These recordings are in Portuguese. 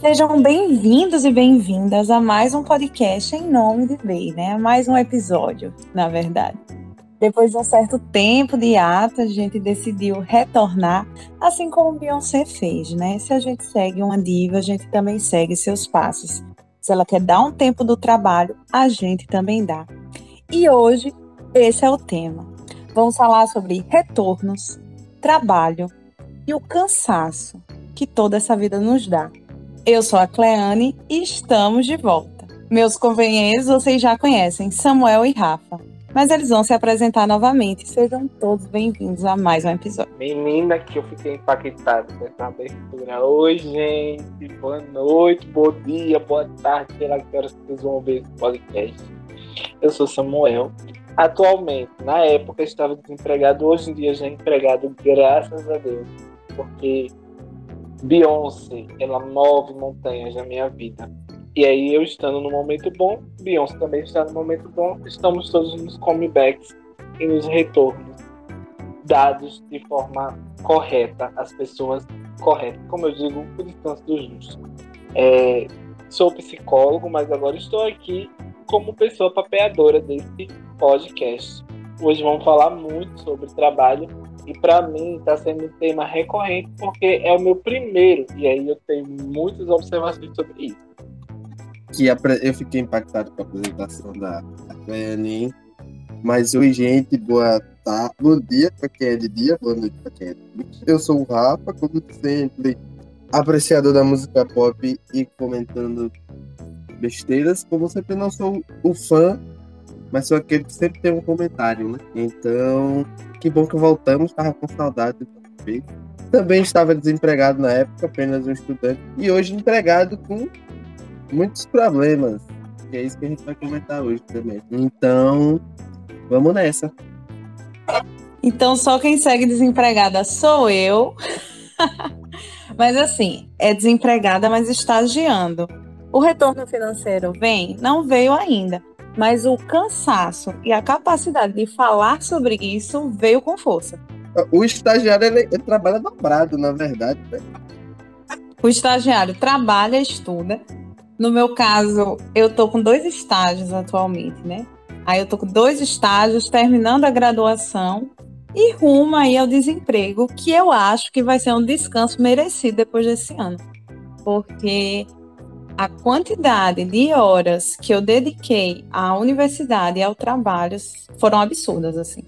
Sejam bem-vindos e bem-vindas a mais um podcast em nome de Bey, né? Mais um episódio, na verdade. Depois de um certo tempo de ato, a gente decidiu retornar, assim como Beyoncé fez, né? Se a gente segue uma diva, a gente também segue seus passos. Se ela quer dar um tempo do trabalho, a gente também dá. E hoje, esse é o tema. Vamos falar sobre retornos, trabalho e o cansaço que toda essa vida nos dá. Eu sou a Cleane e estamos de volta. Meus companheiros vocês já conhecem, Samuel e Rafa. Mas eles vão se apresentar novamente. Sejam todos bem-vindos a mais um episódio. Menina, que eu fiquei impactado com essa abertura. Oi, gente. Boa noite, bom dia, boa tarde. Sei lá que horas vocês vão ver esse podcast. Eu sou Samuel. Atualmente, na época, estava desempregado. Hoje em dia, já empregado, graças a Deus. Porque Beyoncé, ela move montanhas na minha vida. E aí, eu estando no momento bom, Beyoncé também está no momento bom, estamos todos nos comebacks e nos retornos dados de forma correta, às pessoas corretas. Como eu digo, o descanso do justo. É, sou psicólogo, mas agora estou aqui como pessoa papeadora desse podcast. Hoje vamos falar muito sobre trabalho e para mim está sendo um tema recorrente porque é o meu primeiro e aí eu tenho muitas observações sobre isso. Que eu fiquei impactado com a apresentação da Cleanin. Mas oi, gente, boa tarde, bom dia para quem é de dia, boa noite para quem é de noite. Eu sou o Rafa, como sempre, apreciador da música pop e comentando besteiras. Como sempre, não sou o fã mas aquele que sempre tem um comentário, né? Então, que bom que voltamos, estava com saudade do que Também estava desempregado na época, apenas um estudante, e hoje empregado com muitos problemas. E é isso que a gente vai comentar hoje também. Então, vamos nessa. Então, só quem segue desempregada sou eu. mas assim, é desempregada, mas estagiando. O retorno financeiro vem? Não veio ainda mas o cansaço e a capacidade de falar sobre isso veio com força. O estagiário ele, ele trabalha dobrado, na verdade. Né? O estagiário trabalha, estuda. No meu caso, eu tô com dois estágios atualmente, né? Aí eu tô com dois estágios terminando a graduação e rumo aí ao desemprego, que eu acho que vai ser um descanso merecido depois desse ano. Porque a quantidade de horas que eu dediquei à universidade e ao trabalho foram absurdas, assim.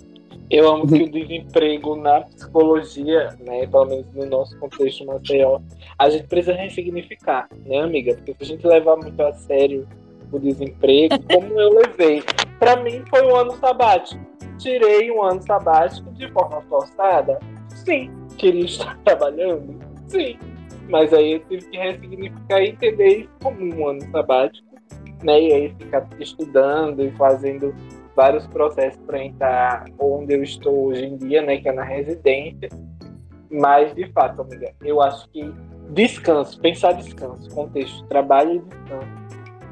Eu amo que o desemprego na psicologia, né, pelo menos no nosso contexto Maceió, a gente precisa ressignificar, né, amiga? Porque se a gente levar muito a sério o desemprego, como eu levei, para mim foi um ano sabático. Tirei um ano sabático de forma forçada? Sim. Queria estar trabalhando? Sim mas aí eu tive que ressignificar e entender isso como um ano sabático, né? E aí ficar estudando e fazendo vários processos para entrar onde eu estou hoje em dia, né? Que é na residência. Mas, de fato, amiga, eu acho que descanso, pensar descanso, contexto, trabalho e descanso,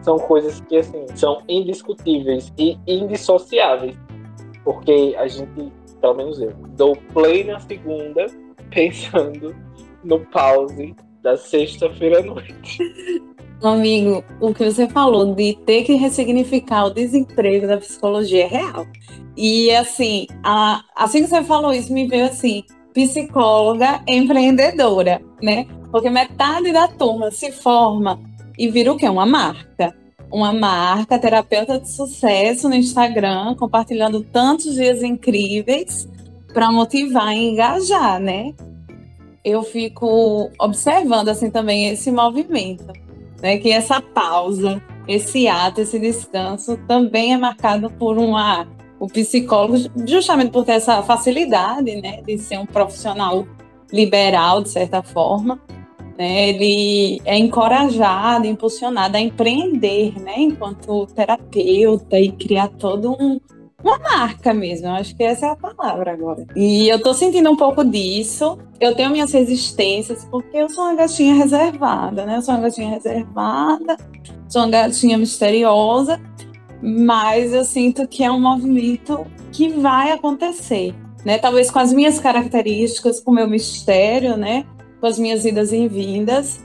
são coisas que, assim, são indiscutíveis e indissociáveis. Porque a gente, pelo menos eu, dou play na segunda pensando no pause da sexta-feira à noite. Amigo, o que você falou de ter que ressignificar o desemprego da psicologia é real. E assim, a, assim que você falou isso, me veio assim, psicóloga empreendedora, né? Porque metade da turma se forma e vira o quê? Uma marca. Uma marca, terapeuta de sucesso no Instagram, compartilhando tantos dias incríveis para motivar e engajar, né? Eu fico observando assim também esse movimento, né? Que essa pausa, esse ato, esse descanso também é marcado por uma o psicólogo justamente por ter essa facilidade, né, de ser um profissional liberal de certa forma, né? Ele é encorajado, impulsionado a empreender, né, enquanto terapeuta e criar todo um uma marca mesmo, eu acho que essa é a palavra agora. E eu tô sentindo um pouco disso. Eu tenho minhas resistências, porque eu sou uma gatinha reservada, né? Eu sou uma gatinha reservada, sou uma gatinha misteriosa, mas eu sinto que é um movimento que vai acontecer, né? Talvez com as minhas características, com o meu mistério, né? Com as minhas idas e vindas,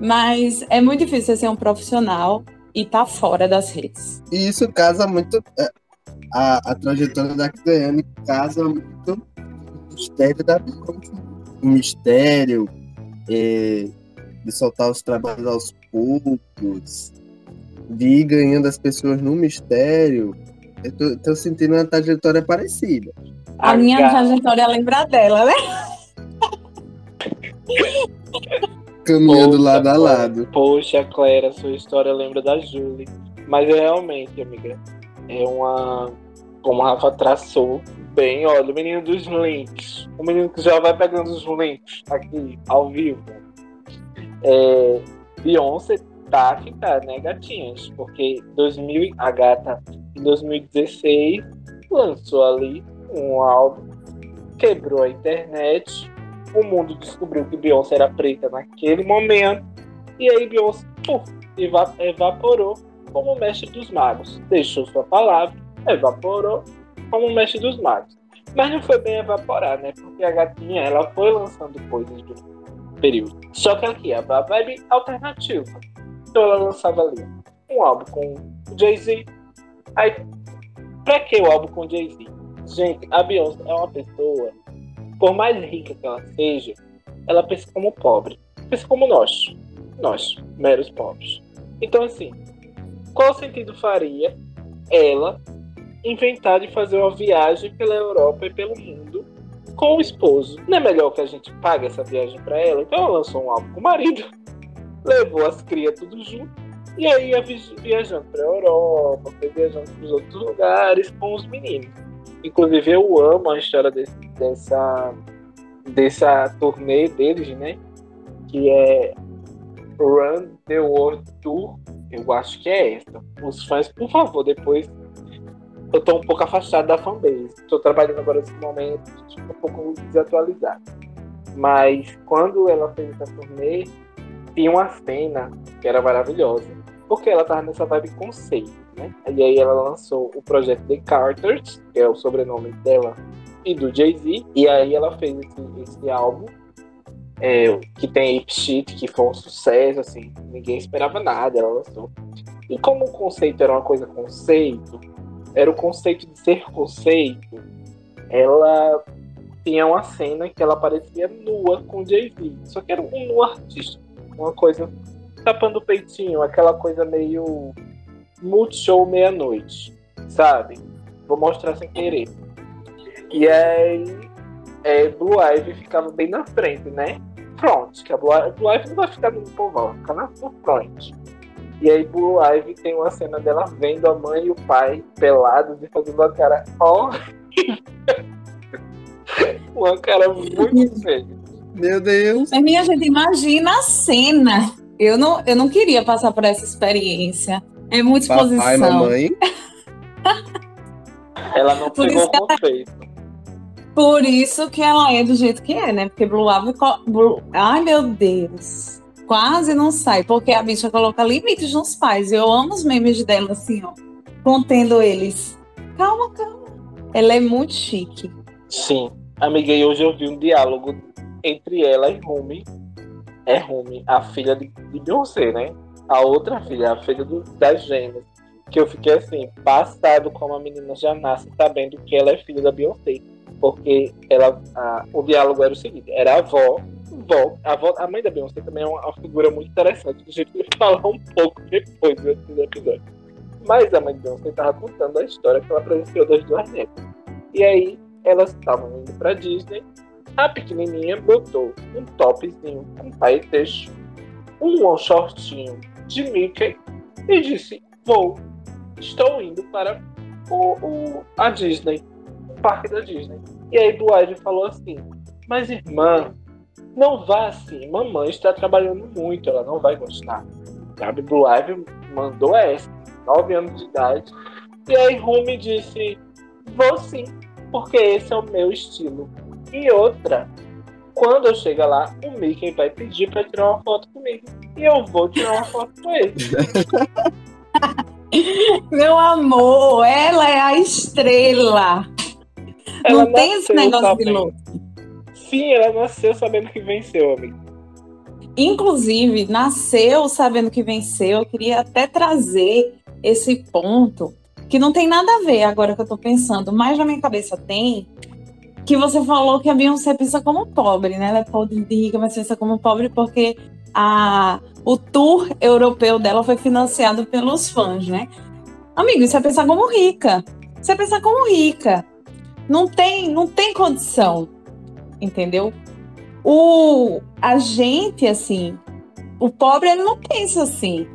Mas é muito difícil ser um profissional e tá fora das redes. E isso casa muito. É, a, a trajetória da Daiane casa muito o mistério da Beyoncé. O mistério é, de soltar os trabalhos aos poucos, de ir ganhando as pessoas no mistério. Eu tô, tô sentindo uma trajetória parecida. A, minha trajetória lembra dela, né? Caminhando poxa, lado a lado. Poxa, Clara, sua história lembra da Julie. Mas é realmente, amiga, é uma. Como a Rafa traçou bem, olha, o menino dos links. O menino que já vai pegando os links aqui, ao vivo. É, Beyoncé tá que tá, né, gatinhas? Porque 2000, a gata, em 2016, lançou ali um álbum, quebrou a internet, o mundo descobriu que Beyoncé era preta naquele momento, e aí Beyoncé puf, evaporou como mestre dos magos. Deixou sua palavra, evaporou como mestre dos magos. Mas não foi bem evaporar, né? Porque a gatinha ela foi lançando coisas do período. Só que aqui, a vibe alternativa. Então ela lançava ali um álbum com Jay-Z. Aí, pra que o álbum com Jay-Z? Gente, a Beyoncé é uma pessoa, por mais rica que ela seja, ela pensa como pobre. Pensa como nós. Nós, meros pobres. Então, assim, qual sentido faria ela inventar de fazer uma viagem pela Europa e pelo mundo com o esposo? Não é melhor que a gente pague essa viagem para ela? Então ela lançou um álbum com o marido, levou as crias tudo junto e aí ia viajando para a Europa, foi viajando para os outros lugares com os meninos. Inclusive eu amo a história desse, dessa dessa turnê deles, né? Que é Run the World Tour eu acho que é essa. Os fãs, por favor, depois. Eu tô um pouco afastado da fanbase. Estou trabalhando agora nesse momento, um pouco desatualizado. Mas quando ela fez essa turnê, tinha uma cena que era maravilhosa. Porque ela tava nessa vibe conceito, né? E aí ela lançou o projeto The Carters, que é o sobrenome dela e do Jay-Z. E aí ela fez esse, esse álbum é, que tem Ape Sheet, que foi um sucesso, assim, ninguém esperava nada, ela lançou. E como o conceito era uma coisa conceito, era o conceito de ser conceito, ela tinha uma cena que ela aparecia nua com Jay-Z, só que era um nu artístico, uma coisa tapando o peitinho, aquela coisa meio multishow meia-noite, sabe? Vou mostrar sem querer. E aí é, Blue Ivy ficava bem na frente, né? Front, que a Blue, Blue Ivy não vai ficar no povão, vai ficar na front. E aí Blue Ivy tem uma cena dela vendo a mãe e o pai pelados e fazendo uma cara ó. uma cara muito feia. Meu Deus. Mas minha gente, imagina a cena. Eu não, eu não queria passar por essa experiência. É muita exposição. Papai, mamãe. Ela não pegou o conceito. Por isso que ela é do jeito que é, né? Porque Blue Ivy. Blue... Ai, meu Deus. Quase não sai, porque a bicha coloca limites nos pais. Eu amo os memes dela, assim, ó. Contendo eles. Calma, calma. Ela é muito chique. Sim. Amiga, e hoje eu vi um diálogo entre ela e Rumi. É Rumi, a filha de, de Beyoncé, né? A outra filha, a filha do, das gêmeas. Que eu fiquei assim, passado como a menina já nasce sabendo que ela é filha da Beyoncé porque ela, a, o diálogo era o seguinte: era a avó, avó, a, avó, a mãe da Beyoncé também é uma, figura muito interessante, que a gente vai falar um pouco depois do episódio. Mas a mãe da Beyoncé estava contando a história que ela presenciou das duas netas. E aí elas estavam indo para Disney, a pequenininha botou um topzinho com paetês, um shortinho de Mickey e disse: Vou, estou indo para o, o a Disney parque da Disney. E aí Blue falou assim: Mas irmã, não vá assim, mamãe está trabalhando muito, ela não vai gostar. Sabe, Blue mandou essa, 9 anos de idade. E aí Rumi disse: Vou sim, porque esse é o meu estilo. E outra, quando eu chegar lá, o Mickey vai pedir para tirar uma foto comigo. E eu vou tirar uma foto com ele. Meu amor, ela é a estrela. Ela não tem esse negócio sabendo. de louco. Sim, ela nasceu sabendo que venceu, amigo. inclusive, nasceu sabendo que venceu. Eu queria até trazer esse ponto, que não tem nada a ver agora que eu tô pensando, mas na minha cabeça tem, que você falou que a Beyoncé pensa como pobre, né? Ela é pobre de rica, mas pensa como pobre porque a, o tour europeu dela foi financiado pelos fãs, né? Amigo, isso é pensar como rica. Isso é pensar como rica. Não tem, não tem condição, entendeu? O, a gente, assim, o pobre, ele não pensa assim,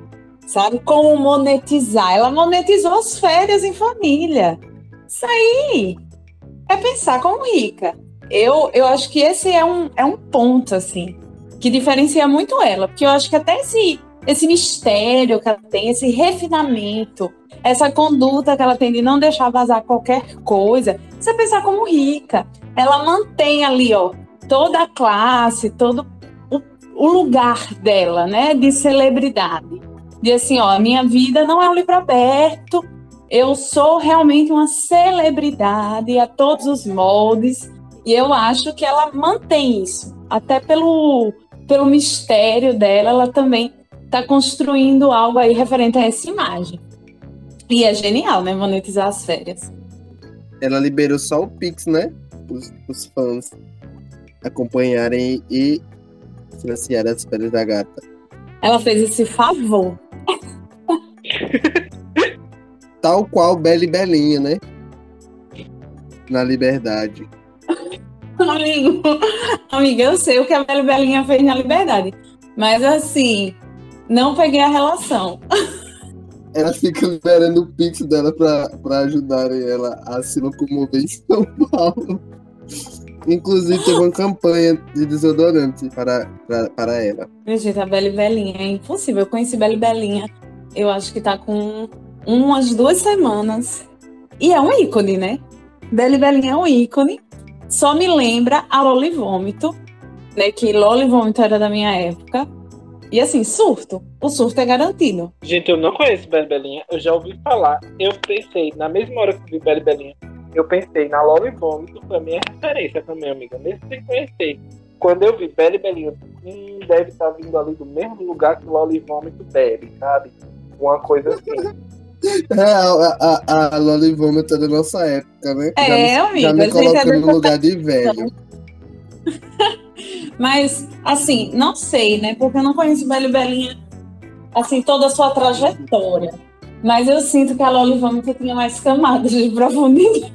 sabe? Como monetizar. Ela monetizou as férias em família. Isso aí é pensar como rica. Eu, eu acho que esse é um, é um ponto, assim, que diferencia muito ela. Porque eu acho que até esse, esse mistério que ela tem, esse refinamento, essa conduta que ela tem de não deixar vazar qualquer coisa, você pensar como rica. Ela mantém ali, ó, toda a classe, todo o, o lugar dela, né, de celebridade. De assim, ó, a minha vida não é um livro aberto, eu sou realmente uma celebridade a todos os moldes, e eu acho que ela mantém isso, até pelo, pelo mistério dela, ela também está construindo algo aí referente a essa imagem. E é genial, né, monetizar as férias. Ela liberou só o Pix, né? Os, os fãs acompanharem e financiar as férias da gata. Ela fez esse favor. Tal qual Bela e Belinha, né? Na liberdade. Amigo, amiga, eu sei o que a Bela e Belinha fez na liberdade. Mas assim, não peguei a relação. Ela fica liberando o pix dela pra, pra ajudarem ela a se locomover em São Paulo. Inclusive, teve uma campanha de desodorante para, para, para ela. Meu gente, a Bela Belinha é impossível. Eu conheci Bela Belinha, eu acho que tá com umas duas semanas. E é um ícone, né? Bela Belinha é um ícone. Só me lembra a Loli Vômito, né? Que Loli Vômito era da minha época. E assim, surto. O surto é garantido. Gente, eu não conheço Bela Belinha. Eu já ouvi falar. Eu pensei, na mesma hora que vi Bela Belinha, eu pensei na Loli Vômito, foi a minha referência também, amiga. Nem sem conhecer. Quando eu vi Bela e Belinha, hum, deve estar tá vindo ali do mesmo lugar que Loli Vômito bebe, sabe? Uma coisa assim. É, a, a, a Loli Vômito é da nossa época, né? É, já, amiga. Já me colocando no lugar de velho. Mas, assim, não sei, né? Porque eu não conheço Bela e Belinha, assim, toda a sua trajetória. Mas eu sinto que a Loli Vômito tinha mais camadas de profundidade.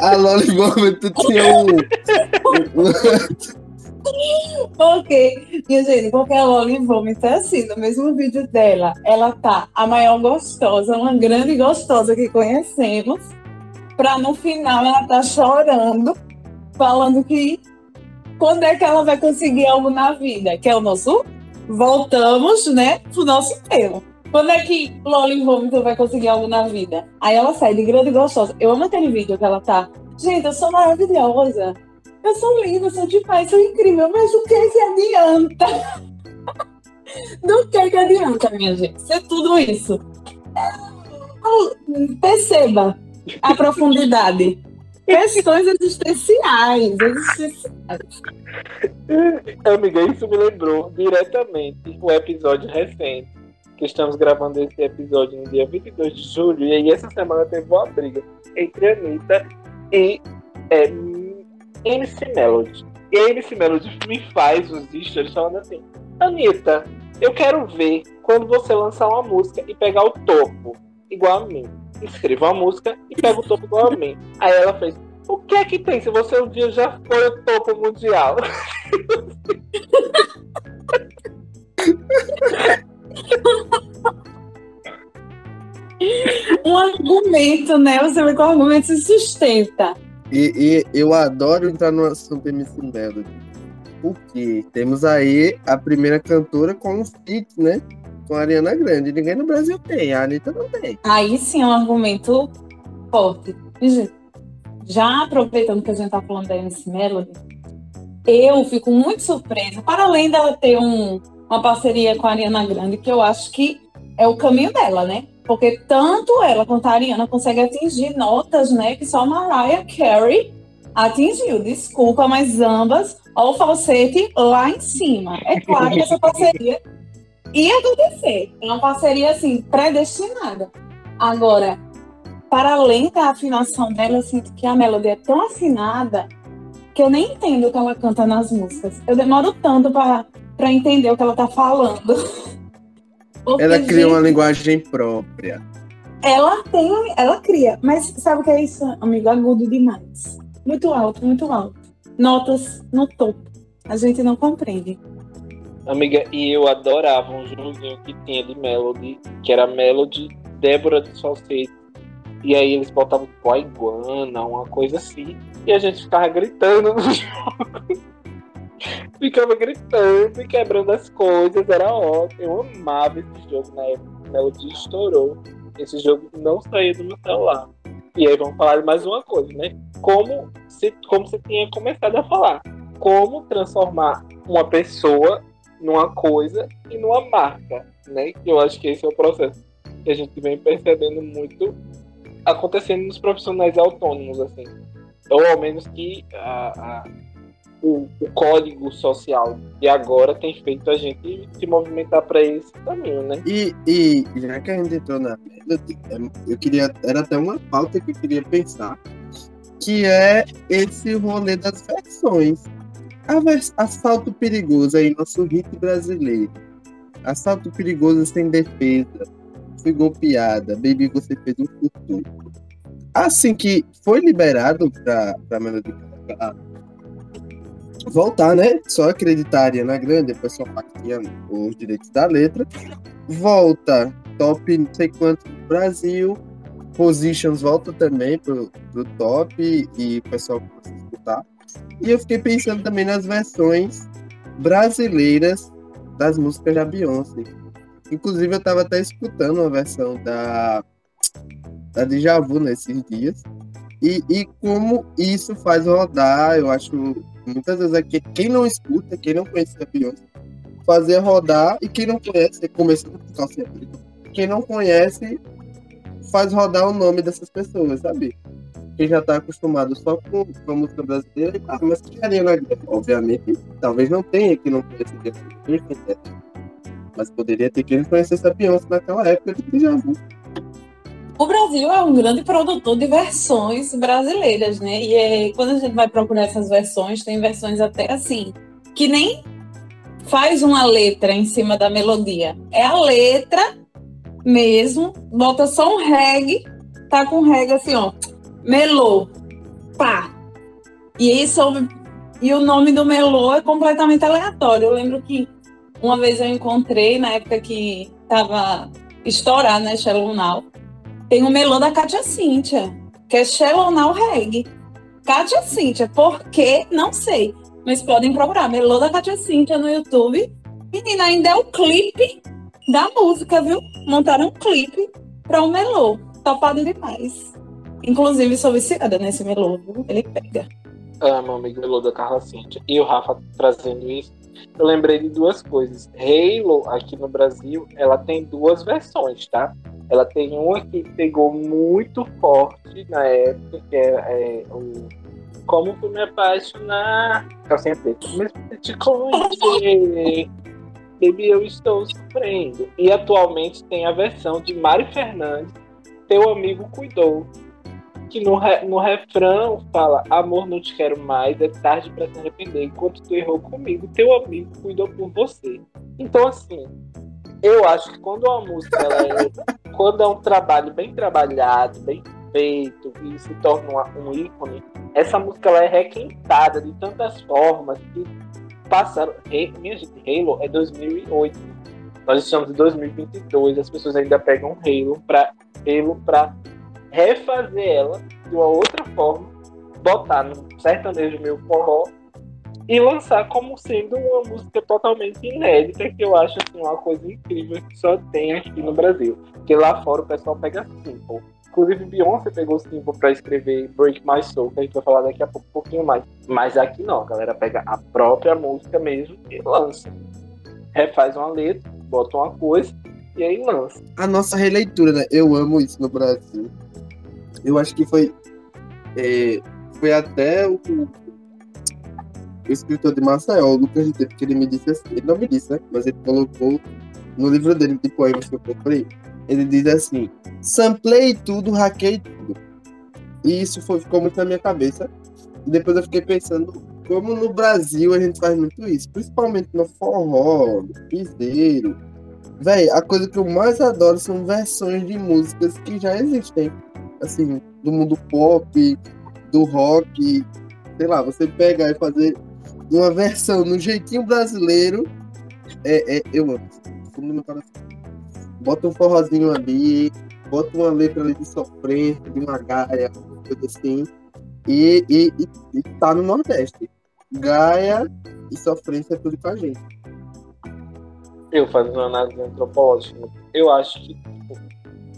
A Loli Vômito tinha um. Por quê? Minha gente, porque a Loli Vômito é assim, no mesmo vídeo dela, ela tá a maior gostosa, uma grande gostosa que conhecemos, pra no final ela tá chorando, falando que quando é que ela vai conseguir algo na vida, que é o nosso voltamos, né, pro nosso tema. Quando é que Loli Vômito vai conseguir algo na vida? Aí ela sai de grande e gostosa. Eu amo aquele vídeo que ela tá. Gente, eu sou maravilhosa. Eu sou linda, sou de paz, sou incrível. Mas o que que adianta? Do que que adianta, minha gente? Ser tudo isso. Perceba a profundidade. Questões existenciais, existenciais. Amiga, isso me lembrou diretamente o episódio recente que estamos gravando esse episódio no dia 22 de julho, e aí essa semana teve uma briga entre Anitta e é, MC Melody. E a MC Melody me faz os stories falando assim: Anitta, eu quero ver quando você lançar uma música e pegar o topo igual a mim. Escreva uma música e pega o topo igual a mim. Aí ela fez: O que é que tem se você um dia já foi o topo mundial? um argumento, né? Você vê que o argumento se sustenta. E, e eu adoro entrar no assunto MC Melody. Porque temos aí a primeira cantora com um feat, né? Com a Ariana Grande. Ninguém no Brasil tem, a Anitta não tem. Aí sim é um argumento forte. Já aproveitando que a gente tá falando da MC Melody, eu fico muito surpresa, para além dela ter um, uma parceria com a Ariana Grande, que eu acho que é o caminho dela, né? Porque tanto ela quanto a Ariana conseguem atingir notas, né, que só Mariah Carey Atingiu, desculpa, mas ambas, ó, o falsete lá em cima. É claro que essa parceria ia acontecer. É uma parceria, assim, predestinada. Agora, para além da afinação dela, eu sinto que a melodia é tão afinada que eu nem entendo o que ela canta nas músicas. Eu demoro tanto para entender o que ela tá falando. Porque, ela cria gente, uma linguagem própria. Ela tem, ela cria, mas sabe o que é isso, amigo? Agudo demais. Muito alto, muito alto. Notas no topo. A gente não compreende. Amiga, e eu adorava um joguinho que tinha de Melody, que era Melody Débora do Salseiro. E aí eles botavam tipo a iguana, uma coisa assim. E a gente ficava gritando no jogo. ficava gritando e quebrando as coisas, era ótimo. Eu amava esse jogo na época. Melody estourou. Esse jogo não saía do meu celular. E aí vamos falar de mais uma coisa, né? Como se, como você tinha começado a falar. Como transformar uma pessoa numa coisa e numa marca, né? Eu acho que esse é o processo que a gente vem percebendo muito acontecendo nos profissionais autônomos, assim. Ou ao menos que a, a, o, o, código social de agora tem feito a gente se movimentar para esse caminho, né? E, e já que a gente entrou na eu queria era até uma pauta que eu queria pensar que é esse rolê das versões. Vers assalto perigoso aí, nosso hit brasileiro. Assalto perigoso sem defesa. Fui golpeada. Baby, você fez um futuro. Assim que foi liberado para a Melodia voltar, né? Só acreditar a Ariana Grande, depois só tinha os direitos da letra. Volta, top não sei quanto no Brasil. Positions volta também pro, pro top e o pessoal começa a escutar. E eu fiquei pensando também nas versões brasileiras das músicas da Beyoncé. Inclusive, eu estava até escutando uma versão da, da Djavu nesses dias. E, e como isso faz rodar, eu acho muitas vezes aqui, quem não escuta, quem não conhece a Beyoncé, fazer rodar, e quem não conhece, começando por calcinha quem não conhece, faz rodar o nome dessas pessoas, sabe? Quem já tá acostumado só com, com a música brasileira, ah, mas que Ariana Grande, obviamente, talvez não tenha que não conheça mas poderia ter quem não conhecesse a Beyoncé naquela época de Djavu. O Brasil é um grande produtor de versões brasileiras, né? E é, quando a gente vai procurar essas versões, tem versões até assim, que nem faz uma letra em cima da melodia. É a letra mesmo, bota só um reggae, tá com reggae assim, ó, melô, pá. E isso e o nome do melô é completamente aleatório. Eu lembro que uma vez eu encontrei na época que tava estourado, né, Shallow Now, tem um melô da Kátia Cíntia, que é Shallow Now Reggae. Kátia Cíntia, por quê? Não sei. Mas podem procurar, melô da Kátia Cíntia no YouTube. Menina, ainda é o clipe da música, viu? Montaram um clipe para o melô. Topado demais. Inclusive, sou viciada nesse viu? Ele pega. Amo, amigo melô da Carla Cíntia. E o Rafa trazendo isso. Eu lembrei de duas coisas. Halo, aqui no Brasil, ela tem duas versões, tá? Ela tem uma que pegou muito forte na época, que é, é o Como Fui Me Apaixonar. Calcinha preta. Mas te conhecer. Baby, eu estou sofrendo. E atualmente tem a versão de Mari Fernandes, Teu Amigo Cuidou. Que no, re, no refrão fala: Amor, não te quero mais, é tarde para se arrepender. Enquanto tu errou comigo, teu amigo cuidou por você. Então, assim, eu acho que quando uma música é, quando é um trabalho bem trabalhado, bem feito e se torna um ícone, essa música ela é requentada de tantas formas que passaram. Minha gente, Halo é 2008. Nós estamos em 2022, as pessoas ainda pegam Halo para Halo para refazer ela de uma outra forma, botar no sertanejo meio forró e lançar como sendo uma música totalmente inédita, que eu acho assim, uma coisa incrível que só tem aqui no Brasil. Porque lá fora o pessoal pega simple. Inclusive, Beyoncé pegou simple para escrever Break My Soul, que a gente vai falar daqui a pouco, um pouquinho mais. Mas aqui não, a galera pega a própria música mesmo e lança. Refaz uma letra, bota uma coisa e aí lança. A nossa releitura, né? Eu amo isso no Brasil. Eu acho que foi. É, foi até o, o escritor de Maceió, o Lucas de que ele me disse assim, ele não me disse, né? Mas ele colocou no livro dele de poemas que eu comprei, ele diz assim, samplei tudo, hackei tudo. E isso foi, ficou muito na minha cabeça. E depois eu fiquei pensando como no Brasil a gente faz muito isso, principalmente no forró, no piseiro. Véi, a coisa que eu mais adoro são versões de músicas que já existem. Assim, do mundo pop, do rock. Sei lá, você pegar e fazer uma versão no jeitinho brasileiro. É, é eu amo. Meu coração. Bota um forrozinho ali, bota uma letra ali de sofrência, de uma gaia, coisa assim. E, e, e, e tá no Nordeste. Gaia e sofrência é tudo com a gente. Eu fazendo análise antropológica, eu acho que, tipo,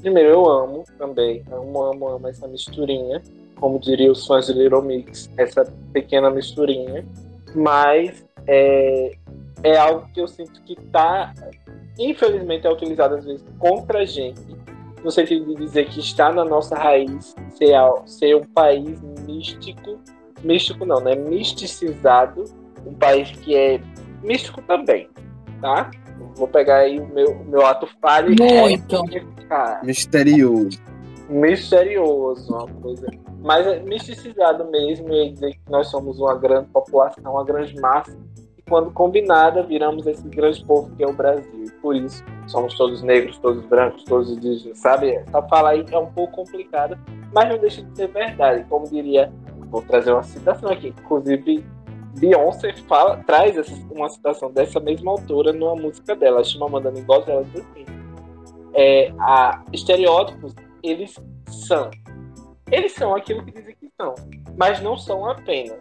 primeiro, eu amo também, amo, amo, amo essa misturinha, como diriam os fãs de Little Mix, essa pequena misturinha, mas é, é algo que eu sinto que tá, infelizmente, é utilizado às vezes contra a gente, no sentido de dizer que está na nossa raiz ser, ser um país místico místico não, né? Misticizado, um país que é místico também, tá? Vou pegar aí o meu, meu ato falho Muito. Misterioso. Misterioso, uma coisa. Mas é misticizado mesmo, e dizer que nós somos uma grande população, uma grande massa, e quando combinada viramos esse grande povo que é o Brasil. E por isso somos todos negros, todos brancos, todos indígenas, sabe? Essa fala aí é um pouco complicada, mas não deixa de ser verdade. Como diria vou trazer uma citação aqui. Inclusive, Beyoncé fala, traz essa, uma citação dessa mesma autora numa música dela, chama Mandando Igual ela diz assim: é, a, estereótipos, eles são. Eles são aquilo que dizem que são, mas não são apenas.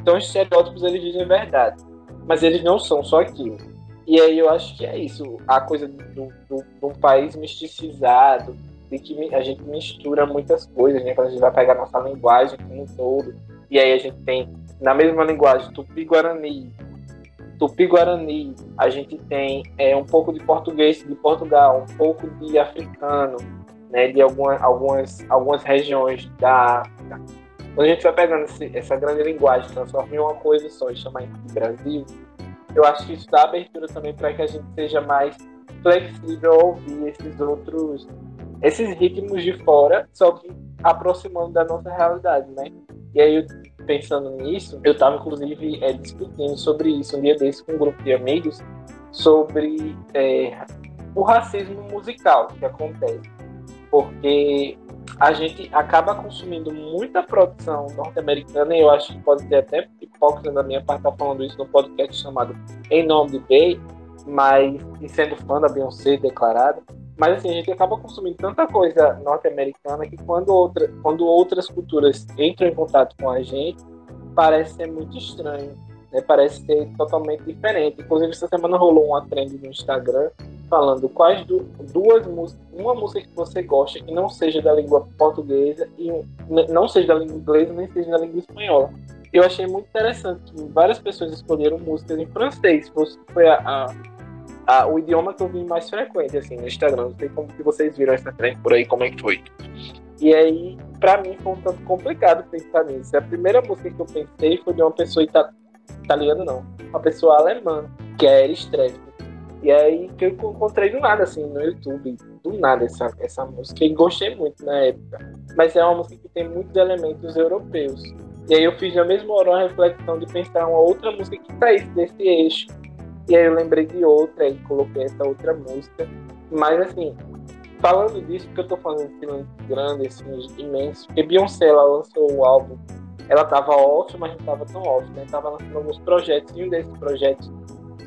Então, os estereótipos, eles dizem verdade, mas eles não são só aquilo. E aí eu acho que é isso, a coisa do, do, um país misticizado, de que a gente mistura muitas coisas, né? Quando a gente vai pegar nossa linguagem como um todo, e aí a gente tem, na mesma linguagem, tupi-guarani, tupi-guarani, a gente tem é, um pouco de português de Portugal, um pouco de africano, né? De alguma, algumas, algumas regiões da África. Quando a gente vai pegando esse, essa grande linguagem, transforma em uma coisa só e chamar de Brasil, eu acho que isso dá abertura também para que a gente seja mais flexível a ouvir esses outros esses ritmos de fora, só que aproximando da nossa realidade, né? E aí, pensando nisso, eu estava inclusive é, discutindo sobre isso um dia desse com um grupo de amigos, sobre é, o racismo musical que acontece. Porque a gente acaba consumindo muita produção norte-americana, e eu acho que pode ter até hipócrita da minha parte estar falando isso no podcast chamado Em Nome de Bay, mas, e sendo fã da Beyoncé declarada, mas assim, a gente acaba consumindo tanta coisa norte-americana que quando, outra, quando outras culturas entram em contato com a gente, parece ser muito estranho. Né? Parece ser totalmente diferente. Inclusive, essa semana rolou uma trend no Instagram falando quais du duas músicas, uma música que você gosta que não seja da língua portuguesa e não seja da língua inglesa nem seja da língua espanhola. Eu achei muito interessante que várias pessoas escolheram músicas em francês, foi a, a a, o idioma que eu vi mais frequente, assim, no Instagram. Não sei como que vocês viram essa trend por aí, como é que foi. E aí, pra mim, foi um tanto complicado pensar nisso. A primeira música que eu pensei foi de uma pessoa ita italiana, não. Uma pessoa alemã, que é Eris E aí, que eu encontrei do nada, assim, no YouTube. Do nada, essa, essa música. E gostei muito na época. Mas é uma música que tem muitos elementos europeus. E aí eu fiz na mesma hora uma reflexão de pensar uma outra música que saísse desse eixo e aí eu lembrei de outra e coloquei essa outra música. Mas assim, falando disso, porque eu tô falando de filme grande, assim, imenso, porque Beyoncé, ela lançou o álbum, ela tava off, mas não tava tão off, né? Tava lançando alguns projetos, e um desses projetos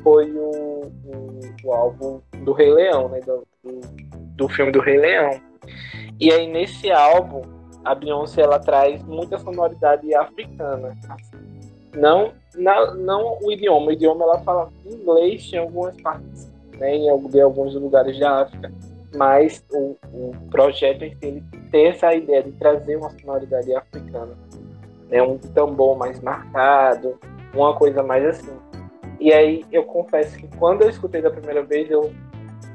foi o, o, o álbum do Rei Leão, né? Do, do, do, filme do Rei Leão. E aí nesse álbum, a Beyoncé, ela traz muita sonoridade africana, assim, não, não, não o idioma. O idioma ela fala inglês em algumas partes, né, em alguns lugares da África. Mas o, o projeto em si ele tem essa ideia de trazer uma sonoridade africana. Né, um tambor mais marcado, uma coisa mais assim. E aí eu confesso que quando eu escutei da primeira vez, eu,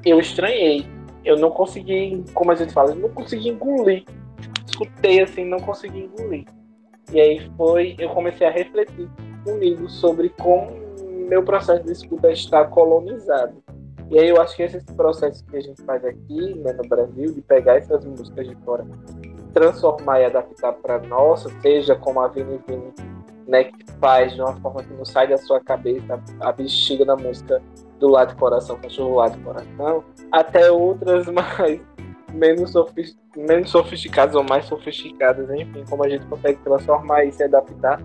eu estranhei. Eu não consegui, como a gente fala, eu não consegui engolir. Escutei assim, não consegui engolir. E aí foi, eu comecei a refletir comigo sobre como meu processo de escuta está colonizado. E aí eu acho que esse processo que a gente faz aqui né, no Brasil, de pegar essas músicas de fora, transformar e adaptar para nossa, seja como a Vini Vini, né, que faz de uma forma que não sai da sua cabeça, a bexiga da música do lado de coração, cachorro lado de coração, até outras mais menos, sofist menos sofisticadas ou mais sofisticadas, enfim, como a gente consegue transformar e adaptar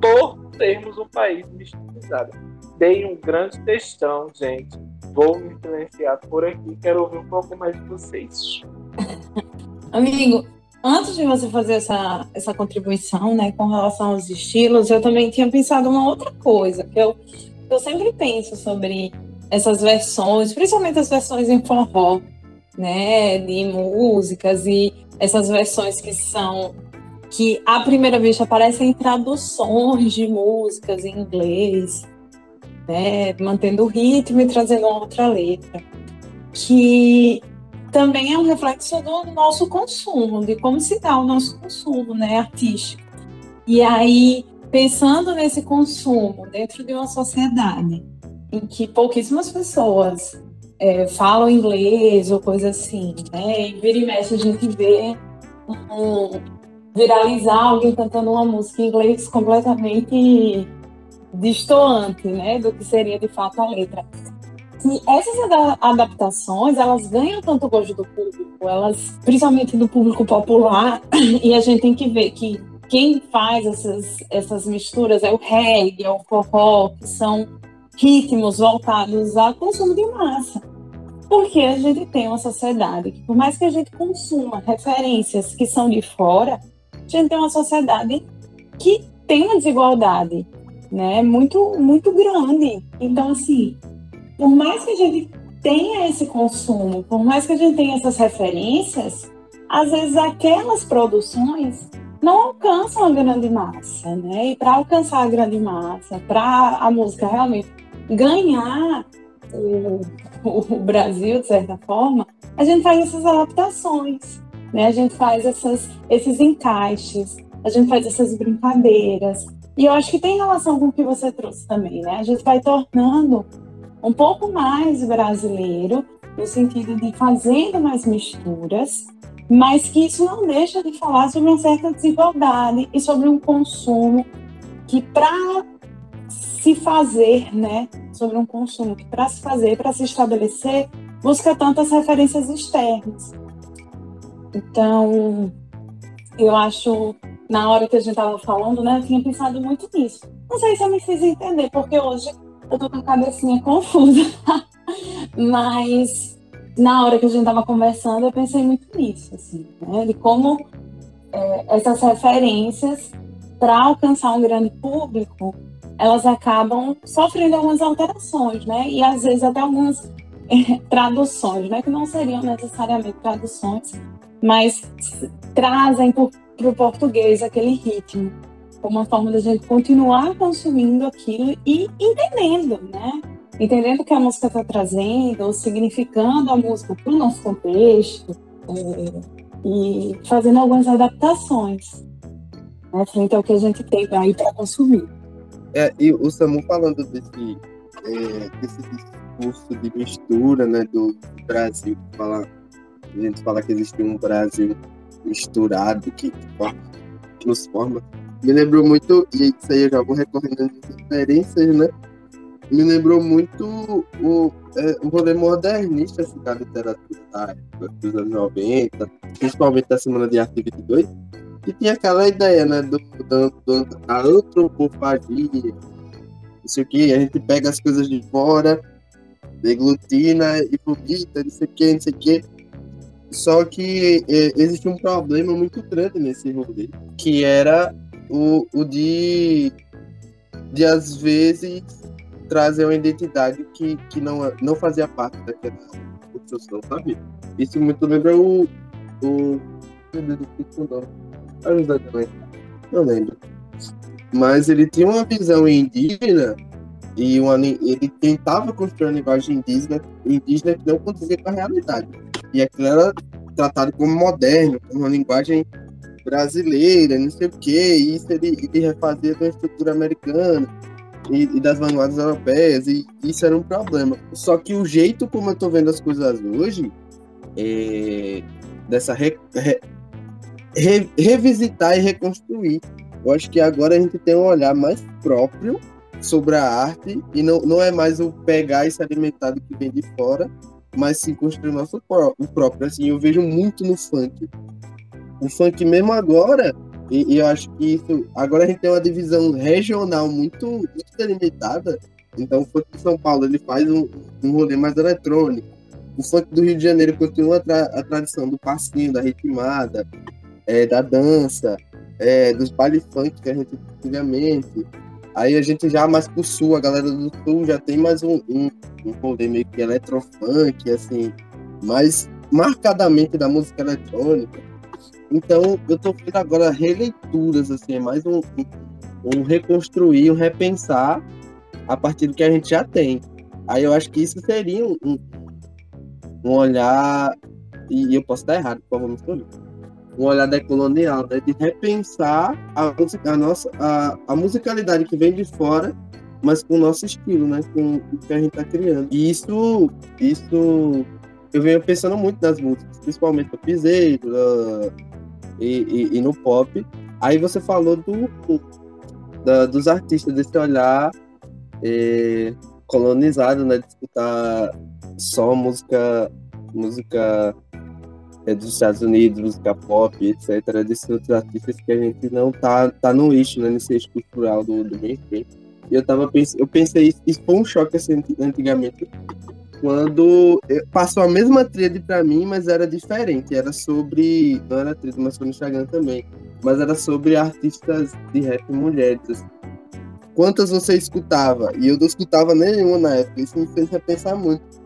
por termos um país misticizado. Dei um grande textão, gente. Vou me silenciar por aqui. Quero ouvir um pouco mais de vocês. Amigo, antes de você fazer essa, essa contribuição, né, com relação aos estilos, eu também tinha pensado uma outra coisa, que eu, eu sempre penso sobre essas versões, principalmente as versões em forró, né, de músicas e essas versões que são que à primeira vista parecem traduções de músicas em inglês, né, mantendo o ritmo e trazendo uma outra letra, que também é um reflexo do nosso consumo, de como se dá o nosso consumo, né, artístico. E aí, pensando nesse consumo dentro de uma sociedade em que pouquíssimas pessoas é, falam inglês ou coisa assim, né, e vira e mexe a gente vê um, viralizar alguém cantando uma música em inglês completamente distoante, né, do que seria de fato a letra. E essas adaptações, elas ganham tanto gosto do público, elas, principalmente do público popular, e a gente tem que ver que quem faz essas, essas misturas é o reggae, é o forró, que são ritmos voltados ao consumo de massa. Porque a gente tem uma sociedade que, por mais que a gente consuma referências que são de fora, a gente tem uma sociedade que tem uma desigualdade né, muito, muito grande. Então, assim, por mais que a gente tenha esse consumo, por mais que a gente tenha essas referências, às vezes aquelas produções não alcançam a grande massa, né? E para alcançar a grande massa, para a música realmente ganhar o, o, Brasil, de certa forma, a gente faz essas adaptações, né? A gente faz essas, esses encaixes, a gente faz essas brincadeiras, e eu acho que tem relação com o que você trouxe também, né? A gente vai tornando um pouco mais brasileiro, no sentido de fazendo mais misturas, mas que isso não deixa de falar sobre uma certa desigualdade e sobre um consumo que, para se fazer, né? Sobre um consumo que, para se fazer, para se estabelecer, busca tantas referências externas. Então, eu acho na hora que a gente estava falando, né, eu tinha pensado muito nisso. Não sei se eu me fiz entender, porque hoje eu tô com a cabecinha confusa. Mas na hora que a gente estava conversando, eu pensei muito nisso, assim, né, de como é, essas referências, para alcançar um grande público, elas acabam sofrendo algumas alterações, né, e às vezes até algumas é, traduções, né, que não seriam necessariamente traduções, mas trazem para o português aquele ritmo, como uma forma da gente continuar consumindo aquilo e entendendo, né? Entendendo o que a música está trazendo, significando a música para o nosso contexto é, e fazendo algumas adaptações né, frente ao que a gente tem aí para consumir. É, e o Samu falando desse, é, desse discurso de mistura né, do Brasil, fala, a gente fala que existe um Brasil misturado que, que nos forma. Me lembrou muito, e isso aí eu já vou recorrendo às referências, né? Me lembrou muito o, é, o rolê modernista assim, da literatura da época, dos anos 90, principalmente da Semana de Arte 22, que tinha aquela ideia, né, do, do, do, da antropofagia, não sei o que, a gente pega as coisas de fora, deglutina e vomita, não sei o que, não sei o que, só que é, existe um problema muito grande nesse rolê, que era o, o de, de, às vezes, trazer uma identidade que, que não, não fazia parte daquela construção, sabe? Isso muito lembra o. o não lembro. Mas ele tinha uma visão indígena e uma, ele tentava construir uma linguagem indígena, indígena que não condizia com a realidade. E aquilo era tratado como moderno, como uma linguagem brasileira, não sei o quê, e isso ele, ele refazia da estrutura americana e, e, das vanguardas europeias, e isso era um problema. Só que o jeito como eu tô vendo as coisas hoje, é, dessa re, re, re, revisitar e reconstruir, eu acho que agora a gente tem um olhar mais próprio sobre a arte, e não, não é mais o pegar e se alimentar do que vem de fora, mas sim construir o nosso o próprio. Assim, eu vejo muito no funk. O funk mesmo agora, e, e, eu acho que isso. Agora a gente tem uma divisão regional muito, muito delimitada. Então o funk de São Paulo ele faz um, um rolê mais eletrônico. O funk do Rio de Janeiro continua a, tra a tradição do passinho, da ritmada, é, da dança, é, dos baile funk que a gente antigamente. Aí a gente já mais pro sul, a galera do sul já tem mais um, um, um meio que eletrofunk, assim, mais marcadamente da música eletrônica. Então, eu tô fazendo agora releituras, assim, é mais um, um, reconstruir, um repensar a partir do que a gente já tem. Aí eu acho que isso seria um, um olhar, e eu posso estar errado, por favor, me um olhar decolonial, né? de repensar a, a nossa a, a, musicalidade que vem de fora, mas com o nosso estilo, né? Com o que a gente está criando. E isso, isso eu venho pensando muito nas músicas, principalmente no piseiro uh, e, e, e, no pop. Aí você falou do, da, dos artistas, desse olhar eh, colonizado, né? De escutar só música, música é, dos Estados Unidos, música pop, etc., desses outros artistas que a gente não tá, tá no eixo, né, nesse eixo cultural do, do mainstream. E eu tava pensando, eu pensei, isso foi um choque assim, antigamente, quando passou a mesma trilha para mim, mas era diferente. Era sobre. Não era trilha, mas foi no Instagram também. Mas era sobre artistas de rap mulheres. Assim. Quantas você escutava? E eu não escutava nenhuma na época. Isso me fez repensar muito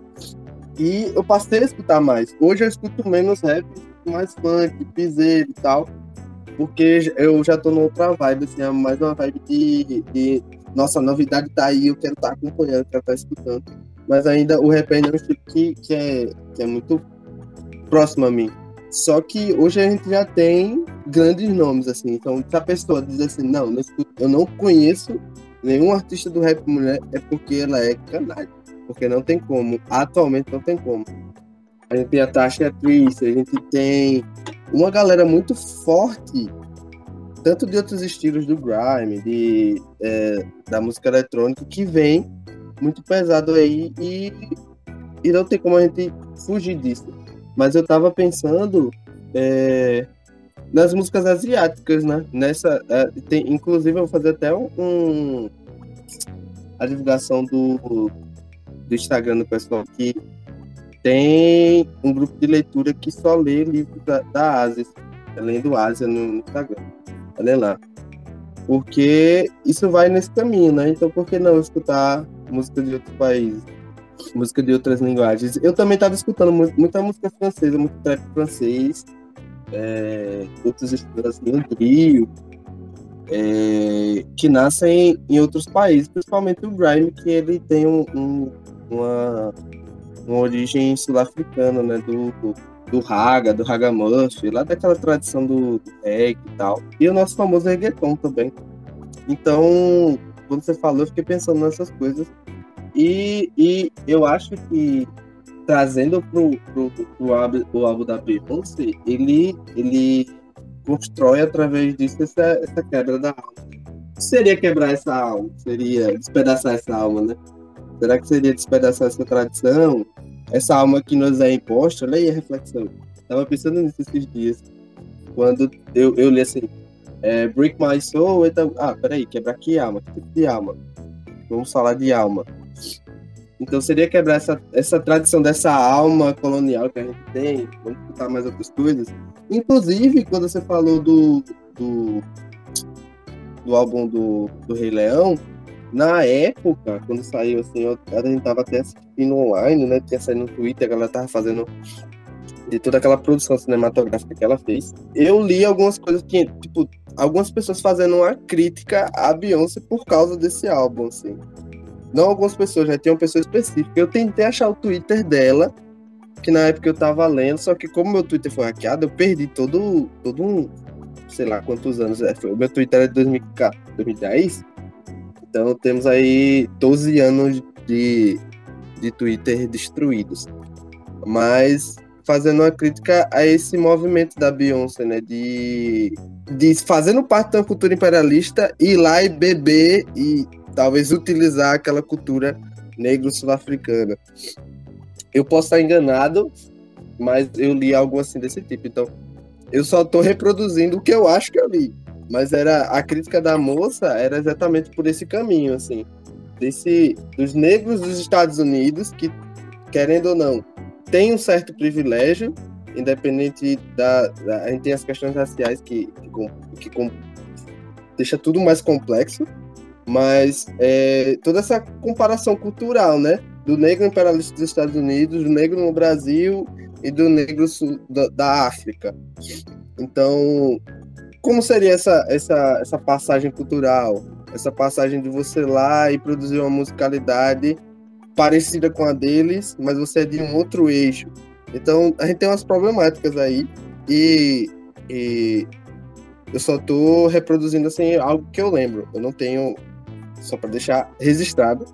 e eu passei a escutar mais. Hoje eu escuto menos rap, mais funk, piseiro e tal. Porque eu já tô numa vibe, assim, é mais uma vibe de, de nossa, novidade tá aí, eu quero estar tá acompanhando, quero estar tá escutando. Mas ainda o rap ainda é um estilo que, que, é, que é muito próximo a mim. Só que hoje a gente já tem grandes nomes, assim. Então, se a pessoa diz assim, não, eu não conheço nenhum artista do rap mulher, é porque ela é canalha porque não tem como. Atualmente não tem como. A gente tem a Tasha Atriz, a gente tem uma galera muito forte, tanto de outros estilos do grime, de, é, da música eletrônica, que vem muito pesado aí e, e não tem como a gente fugir disso. Mas eu tava pensando é, nas músicas asiáticas, né? Nessa, é, tem, inclusive eu vou fazer até um, um a divulgação do do Instagram do pessoal que tem um grupo de leitura que só lê livros da, da Ásia, lendo Ásia no, no Instagram. Olha lá. Porque isso vai nesse caminho, né? Então por que não escutar música de outros países? Música de outras linguagens. Eu também estava escutando muita música francesa, muito trap francês, é, outros estilos assim, o trio, é, que nascem em outros países, principalmente o grime, que ele tem um, um uma, uma origem sul-africana, né? Do, do, do raga, do lá daquela tradição do, do reggae e tal. E o nosso famoso reggaeton também. Então, quando você falou, eu fiquei pensando nessas coisas. E, e eu acho que trazendo pro, pro, pro álbum, o álbum da Beyoncé, ele, ele constrói através disso essa, essa quebra da alma. Seria quebrar essa alma, seria despedaçar essa alma, né? Será que seria despedaçar essa tradição, essa alma que nos é imposta? Aí a reflexão. Estava pensando nisso esses dias. Quando eu, eu li assim, é, Break My Soul, então, ah, peraí, quebrar que alma? Que tipo de alma? Vamos falar de alma. Então seria quebrar essa, essa tradição dessa alma colonial que a gente tem, vamos botar mais outras coisas. Inclusive, quando você falou do, do, do álbum do, do Rei Leão, na época, quando saiu assim, eu, a gente tava até assistindo online, né? Tinha saído no Twitter, a galera tava fazendo de toda aquela produção cinematográfica que ela fez. Eu li algumas coisas que, tipo, algumas pessoas fazendo uma crítica à Beyoncé por causa desse álbum, assim. Não algumas pessoas, já tinha uma pessoa específica. Eu tentei achar o Twitter dela, que na época eu tava lendo, só que como meu Twitter foi hackeado, eu perdi todo, todo um, sei lá quantos anos. É, o meu Twitter é de 2010. Então temos aí 12 anos de, de Twitter destruídos. Mas fazendo uma crítica a esse movimento da Beyoncé, né? De, de fazendo parte da cultura imperialista, ir lá e beber e talvez utilizar aquela cultura negro-sul-africana. Eu posso estar enganado, mas eu li algo assim desse tipo. Então, eu só estou reproduzindo o que eu acho que eu li. Mas era a crítica da moça era exatamente por esse caminho, assim, desse dos negros dos Estados Unidos que, querendo ou não, tem um certo privilégio, independente da, da a gente tem as questões raciais que que, que deixa tudo mais complexo, mas é, toda essa comparação cultural, né? Do negro imperialista dos Estados Unidos, do negro no Brasil e do negro da, da África. Então, como seria essa, essa, essa passagem cultural? Essa passagem de você lá e produzir uma musicalidade parecida com a deles, mas você é de um outro eixo. Então, a gente tem umas problemáticas aí e, e eu só tô reproduzindo assim algo que eu lembro. Eu não tenho só para deixar registrado,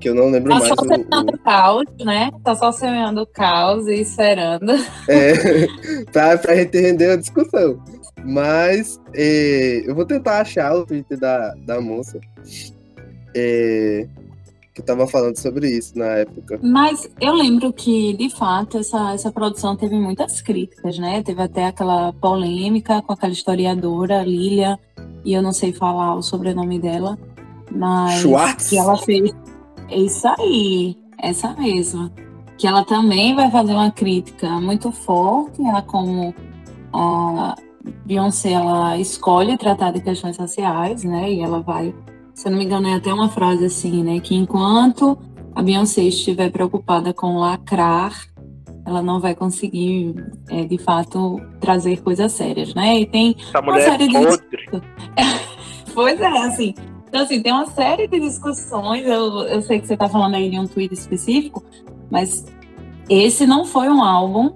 que eu não lembro tá mais. Só semeando o... caos, né? Tá só semeando o caos e esperando. É, pra, pra gente render a discussão. Mas é, eu vou tentar achar o Twitter da, da moça. É, que estava falando sobre isso na época. Mas eu lembro que, de fato, essa, essa produção teve muitas críticas, né? Teve até aquela polêmica com aquela historiadora, Lilia, e eu não sei falar o sobrenome dela, mas Schwartz. que ela fez isso aí, essa mesma. Que ela também vai fazer uma crítica muito forte a como a Beyoncé ela escolhe tratar de questões raciais, né? E ela vai, se eu não me engano, é até uma frase assim, né? Que enquanto a Beyoncé estiver preocupada com lacrar, ela não vai conseguir, é, de fato, trazer coisas sérias, né? E tem Essa uma série é de. pois é, assim, então, assim, tem uma série de discussões. Eu, eu sei que você está falando aí de um tweet específico, mas esse não foi um álbum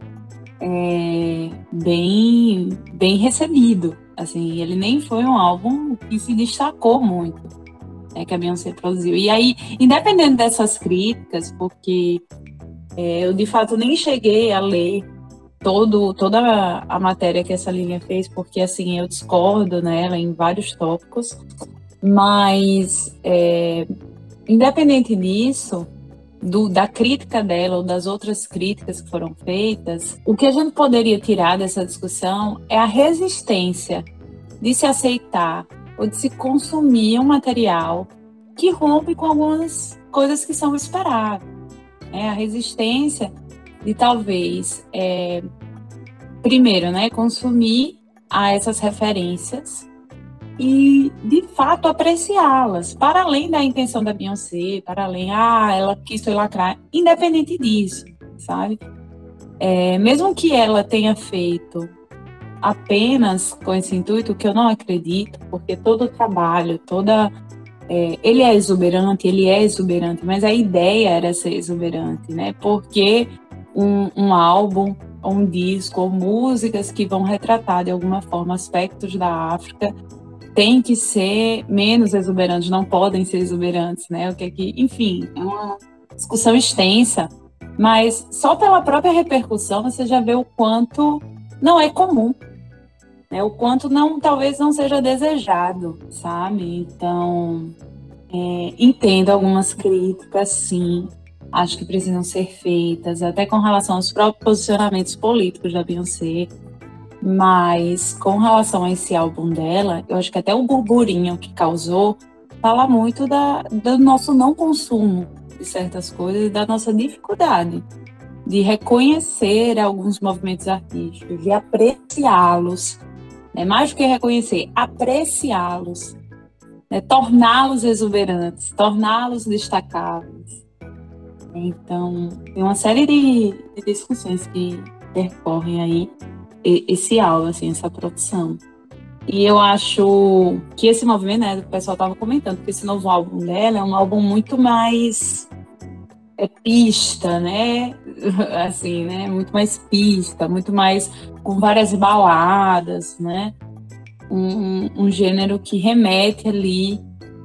é, bem, bem recebido. Assim, ele nem foi um álbum que se destacou muito, né, que a Beyoncé produziu. E aí, independente dessas críticas, porque é, eu de fato nem cheguei a ler todo, toda a, matéria que essa linha fez, porque assim, eu discordo nela em vários tópicos. Mas, é, independente disso, do, da crítica dela ou das outras críticas que foram feitas, o que a gente poderia tirar dessa discussão é a resistência de se aceitar ou de se consumir um material que rompe com algumas coisas que são esperadas. É a resistência de talvez, é, primeiro, né, consumir a essas referências e de fato apreciá-las, para além da intenção da Beyoncé, para além, ah, ela quis foi lacrar, independente disso, sabe? É, mesmo que ela tenha feito apenas com esse intuito, que eu não acredito, porque todo trabalho, toda. É, ele é exuberante, ele é exuberante, mas a ideia era ser exuberante, né? Porque um, um álbum, um disco, ou músicas que vão retratar de alguma forma aspectos da África tem que ser menos exuberantes, não podem ser exuberantes, né? O que é que, enfim, é uma discussão extensa, mas só pela própria repercussão você já vê o quanto não é comum, né? O quanto não, talvez não seja desejado, sabe? Então, é, entendo algumas críticas, sim, acho que precisam ser feitas, até com relação aos próprios posicionamentos políticos da Beyoncé, mas com relação a esse álbum dela, eu acho que até o burburinho que causou fala muito da, do nosso não consumo de certas coisas e da nossa dificuldade de reconhecer alguns movimentos artísticos, de apreciá-los, né? mais do que reconhecer, apreciá-los, né? torná-los exuberantes, torná-los destacáveis. Então, tem uma série de, de discussões que percorrem aí esse álbum, assim, essa produção. E eu acho que esse movimento, né, o pessoal tava comentando, que esse novo álbum dela é um álbum muito mais é pista, né? Assim, né? Muito mais pista, muito mais com várias baladas, né? um, um gênero que remete ali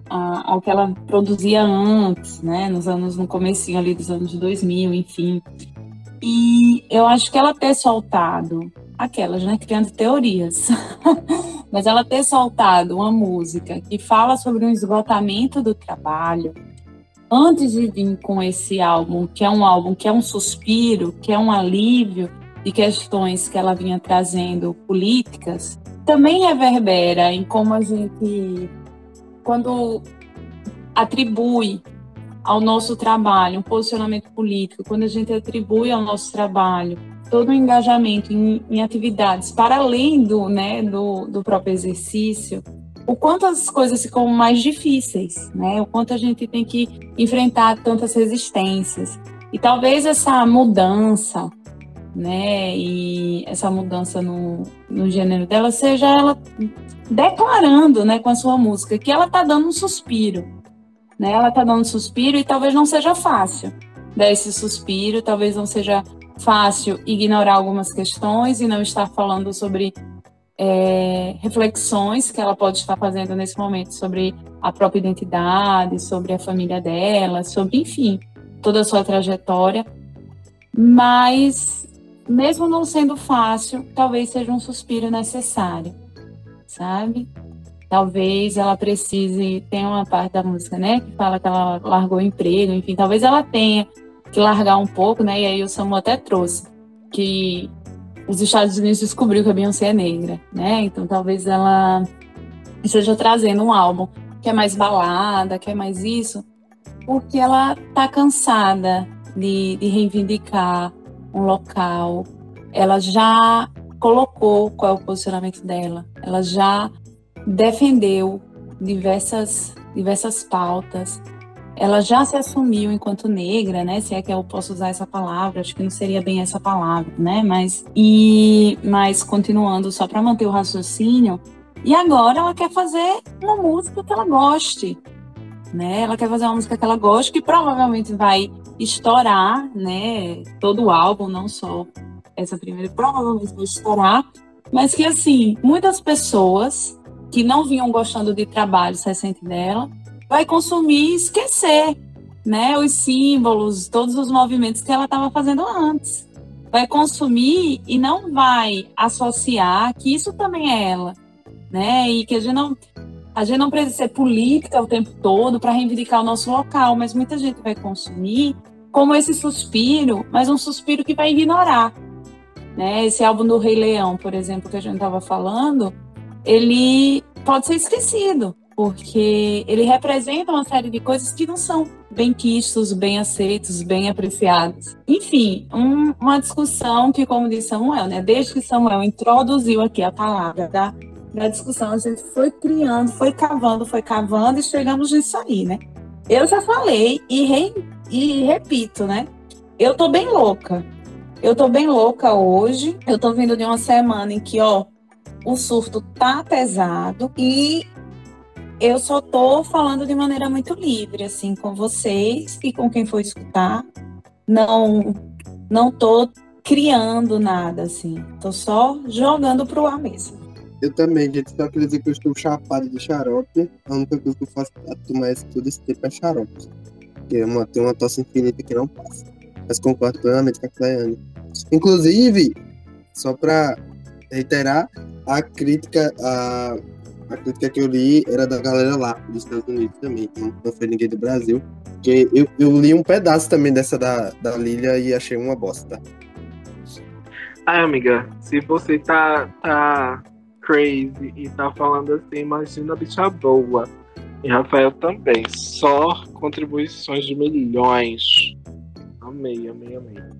a, ao que ela produzia antes, né, nos anos, no comecinho ali dos anos 2000, enfim. E eu acho que ela ter soltado aquelas, né, criando teorias, mas ela ter soltado uma música que fala sobre um esgotamento do trabalho, antes de vir com esse álbum, que é um álbum que é um suspiro, que é um alívio de questões que ela vinha trazendo políticas, também reverbera em como a gente, quando atribui ao nosso trabalho um posicionamento político, quando a gente atribui ao nosso trabalho todo o engajamento em, em atividades para além do, né, do, do próprio exercício, o quanto as coisas ficam mais difíceis, né? O quanto a gente tem que enfrentar tantas resistências. E talvez essa mudança, né? E essa mudança no, no gênero dela seja ela declarando, né, com a sua música, que ela tá dando um suspiro, né? Ela tá dando um suspiro e talvez não seja fácil dar esse suspiro, talvez não seja fácil ignorar algumas questões e não estar falando sobre é, reflexões que ela pode estar fazendo nesse momento sobre a própria identidade, sobre a família dela, sobre, enfim, toda a sua trajetória. Mas, mesmo não sendo fácil, talvez seja um suspiro necessário, sabe? Talvez ela precise, tem uma parte da música, né, que fala que ela largou o emprego, enfim, talvez ela tenha que largar um pouco, né, e aí o Samu até trouxe que os Estados Unidos descobriu que a Beyoncé é negra, né? Então talvez ela esteja trazendo um álbum que é mais balada, que é mais isso, porque ela tá cansada de, de reivindicar um local. Ela já colocou qual é o posicionamento dela. Ela já defendeu diversas diversas pautas ela já se assumiu enquanto negra, né? Se é que eu posso usar essa palavra, acho que não seria bem essa palavra, né? Mas e mas continuando só para manter o raciocínio, e agora ela quer fazer uma música que ela goste, né? Ela quer fazer uma música que ela goste, que provavelmente vai estourar, né? Todo o álbum, não só essa primeira, provavelmente vai estourar, mas que assim, muitas pessoas que não vinham gostando de trabalhos recentes dela vai consumir e esquecer, né, os símbolos, todos os movimentos que ela estava fazendo antes. Vai consumir e não vai associar que isso também é ela, né? E que a gente não a gente não precisa ser política o tempo todo para reivindicar o nosso local, mas muita gente vai consumir como esse suspiro, mas um suspiro que vai ignorar. Né? Esse álbum do Rei Leão, por exemplo, que a gente estava falando, ele pode ser esquecido porque ele representa uma série de coisas que não são bem quistos, bem aceitos, bem apreciados. Enfim, um, uma discussão que, como disse Samuel, né, desde que Samuel introduziu aqui a palavra da, da discussão, a gente foi criando, foi cavando, foi cavando e chegamos nisso aí, né? Eu já falei e, re, e repito, né? Eu tô bem louca. Eu tô bem louca hoje. Eu tô vindo de uma semana em que, ó, o surto tá pesado e eu só tô falando de maneira muito livre, assim, com vocês e com quem for escutar. Não, não tô criando nada, assim. Tô só jogando pro ar mesmo. Eu também, gente. Só queria dizer que eu estou chapado de xarope. A única coisa que eu faço pra tomar esse, todo esse tempo é xarope. Que é uma, tem uma tosse infinita que não passa. Mas concordo plenamente com a Cleane. Inclusive, só para reiterar, a crítica a a crítica que eu li era da galera lá, dos Estados Unidos também, então não foi ninguém do Brasil. Que eu, eu li um pedaço também dessa da, da Lilia e achei uma bosta. Ai, amiga, se você tá, tá crazy e tá falando assim, imagina a bicha boa. E Rafael também. Só contribuições de milhões. Amei, amei, amei.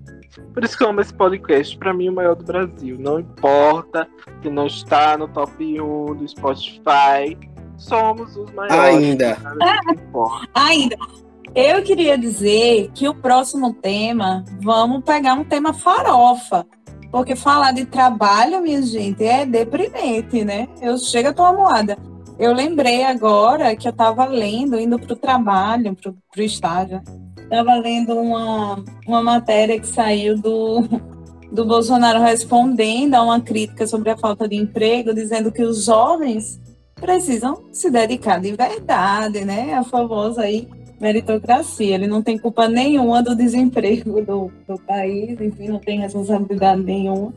Por isso que eu amo esse podcast. Pra mim, o maior do Brasil. Não importa que não está no top 1 do Spotify. Somos os maiores. Ainda. Ainda. Eu queria dizer que o próximo tema, vamos pegar um tema farofa. Porque falar de trabalho, minha gente, é deprimente, né? Eu chego, a tô moada. Eu lembrei agora que eu estava lendo, indo para o trabalho, para o estágio, estava lendo uma, uma matéria que saiu do, do Bolsonaro respondendo a uma crítica sobre a falta de emprego, dizendo que os jovens precisam se dedicar de verdade, né? A famosa aí meritocracia. Ele não tem culpa nenhuma do desemprego do, do país, enfim, não tem responsabilidade nenhuma.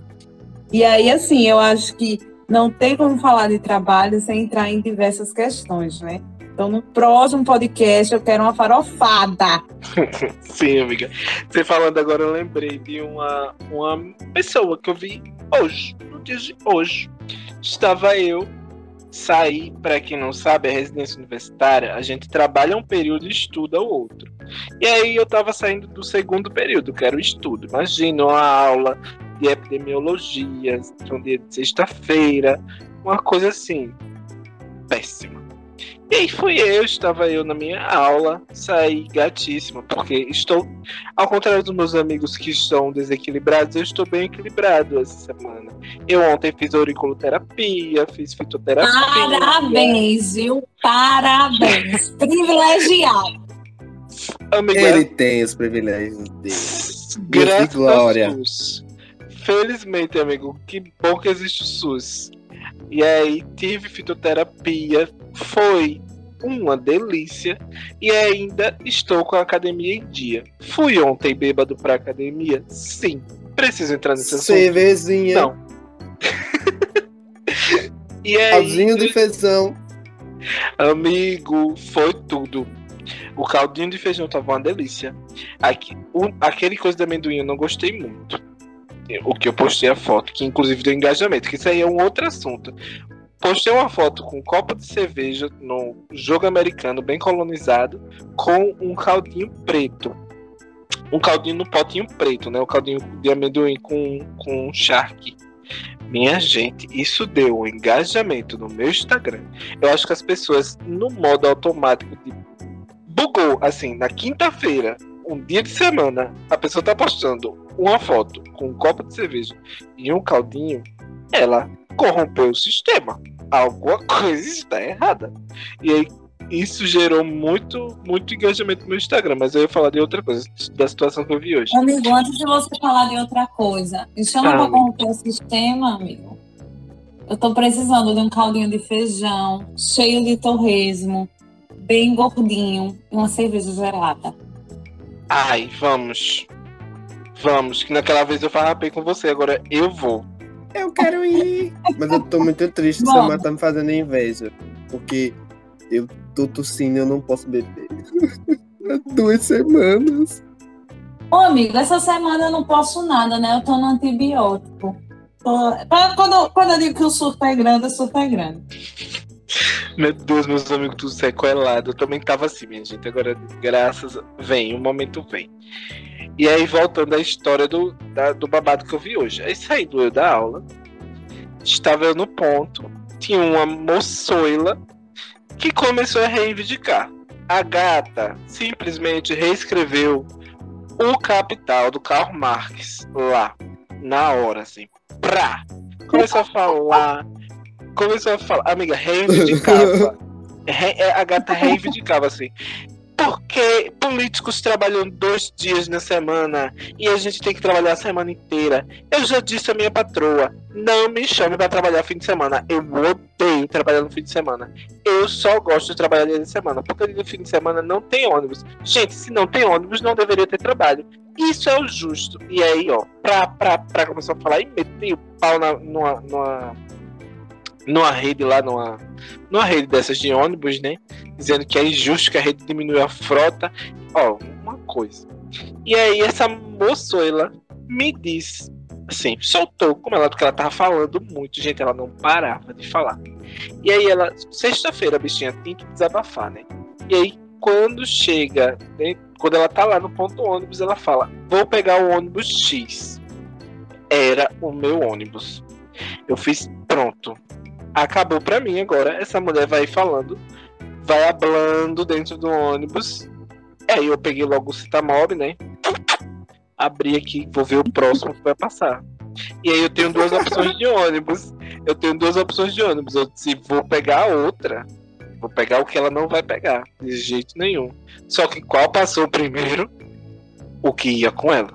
E aí, assim, eu acho que não tem como falar de trabalho sem entrar em diversas questões, né? Então, no próximo podcast, eu quero uma farofada. Sim, amiga. Você falando agora, eu lembrei de uma, uma pessoa que eu vi hoje, no dia de hoje. Estava eu sair, para quem não sabe, a residência universitária, a gente trabalha um período e estuda o outro. E aí eu estava saindo do segundo período, que era o estudo. Imagina uma aula de epidemiologia, um dia de sexta-feira, uma coisa assim, péssima. E aí fui eu, estava eu na minha aula, saí gatíssima, porque estou, ao contrário dos meus amigos que estão desequilibrados, eu estou bem equilibrado essa semana. Eu ontem fiz auriculoterapia, fiz fitoterapia. Parabéns, viu? Parabéns. Privilegiado. Amiga, Ele tem os privilégios dele. Graças glória. a Deus. Felizmente, amigo, que bom que existe o SUS. E aí tive fitoterapia, foi uma delícia e ainda estou com a academia em dia. Fui ontem bêbado pra academia? Sim. Preciso entrar nesse assunto? Cervezinha. Não. e aí, Caldinho de feijão. Amigo, foi tudo. O caldinho de feijão tava uma delícia. Aqui, o, aquele coisa de amendoim eu não gostei muito o que eu postei a foto, que inclusive deu engajamento, que isso aí é um outro assunto. Postei uma foto com um copo de cerveja no jogo americano bem colonizado, com um caldinho preto. Um caldinho no potinho preto, né? O caldinho de amendoim com, com um shark. Minha gente, isso deu um engajamento no meu Instagram. Eu acho que as pessoas, no modo automático de bugou, assim, na quinta-feira, um dia de semana, a pessoa tá postando uma foto com um copo de cerveja e um caldinho, ela corrompeu o sistema. Alguma coisa está errada. E aí isso gerou muito, muito engajamento no meu Instagram, mas eu ia falar de outra coisa, da situação que eu vi hoje. Amigo, antes de você falar de outra coisa, isso chama ah, pra corromper o sistema, amigo. Eu tô precisando de um caldinho de feijão, cheio de torresmo, bem gordinho, e uma cerveja gelada. Ai, vamos. Vamos, que naquela vez eu farrapei com você, agora eu vou. Eu quero ir. Mas eu tô muito triste, Bom. Samar tá me fazendo inveja. Porque eu tô tossindo e eu não posso beber. Há duas semanas. Ô, amigo, essa semana eu não posso nada, né? Eu tô no antibiótico. Tô... Quando, quando eu digo que o surto é grande, o surto é grande. Meu Deus, meus amigos, tudo sequelado. Eu também tava assim, minha gente. Agora, graças. Vem, o momento vem. E aí, voltando à história do, da, do babado que eu vi hoje. Aí saindo eu da aula, estava eu no ponto, tinha uma moçoila que começou a reivindicar. A gata simplesmente reescreveu o capital do Karl Marx lá, na hora, assim. Pra! Começou a falar começou a falar, amiga, reivindicava. É, a gata reivindicava assim. Porque políticos trabalham dois dias na semana e a gente tem que trabalhar a semana inteira. Eu já disse à minha patroa: não me chame para trabalhar fim de semana. Eu odeio trabalhar no fim de semana. Eu só gosto de trabalhar dia de semana, porque no fim de semana não tem ônibus. Gente, se não tem ônibus, não deveria ter trabalho. Isso é o justo. E aí, ó, pra, pra, pra começar a falar e meter o pau na, numa, numa numa rede lá, numa, numa rede dessas de ônibus, né? Dizendo que é injusto que a rede diminui a frota. Ó, uma coisa. E aí essa moçoila me disse, assim, soltou, como ela, porque ela tava falando muito, gente, ela não parava de falar. E aí ela, sexta-feira, a bichinha tem que desabafar, né? E aí, quando chega, né, quando ela tá lá no ponto ônibus, ela fala, vou pegar o ônibus X. Era o meu ônibus. Eu fiz pronto acabou pra mim agora. Essa mulher vai falando, vai hablando dentro do ônibus. Aí eu peguei logo o Citamob, né? Abri aqui, vou ver o próximo que vai passar. E aí eu tenho duas opções de ônibus. Eu tenho duas opções de ônibus. Eu disse, vou pegar a outra. Vou pegar o que ela não vai pegar. De jeito nenhum. Só que qual passou primeiro? O que ia com ela.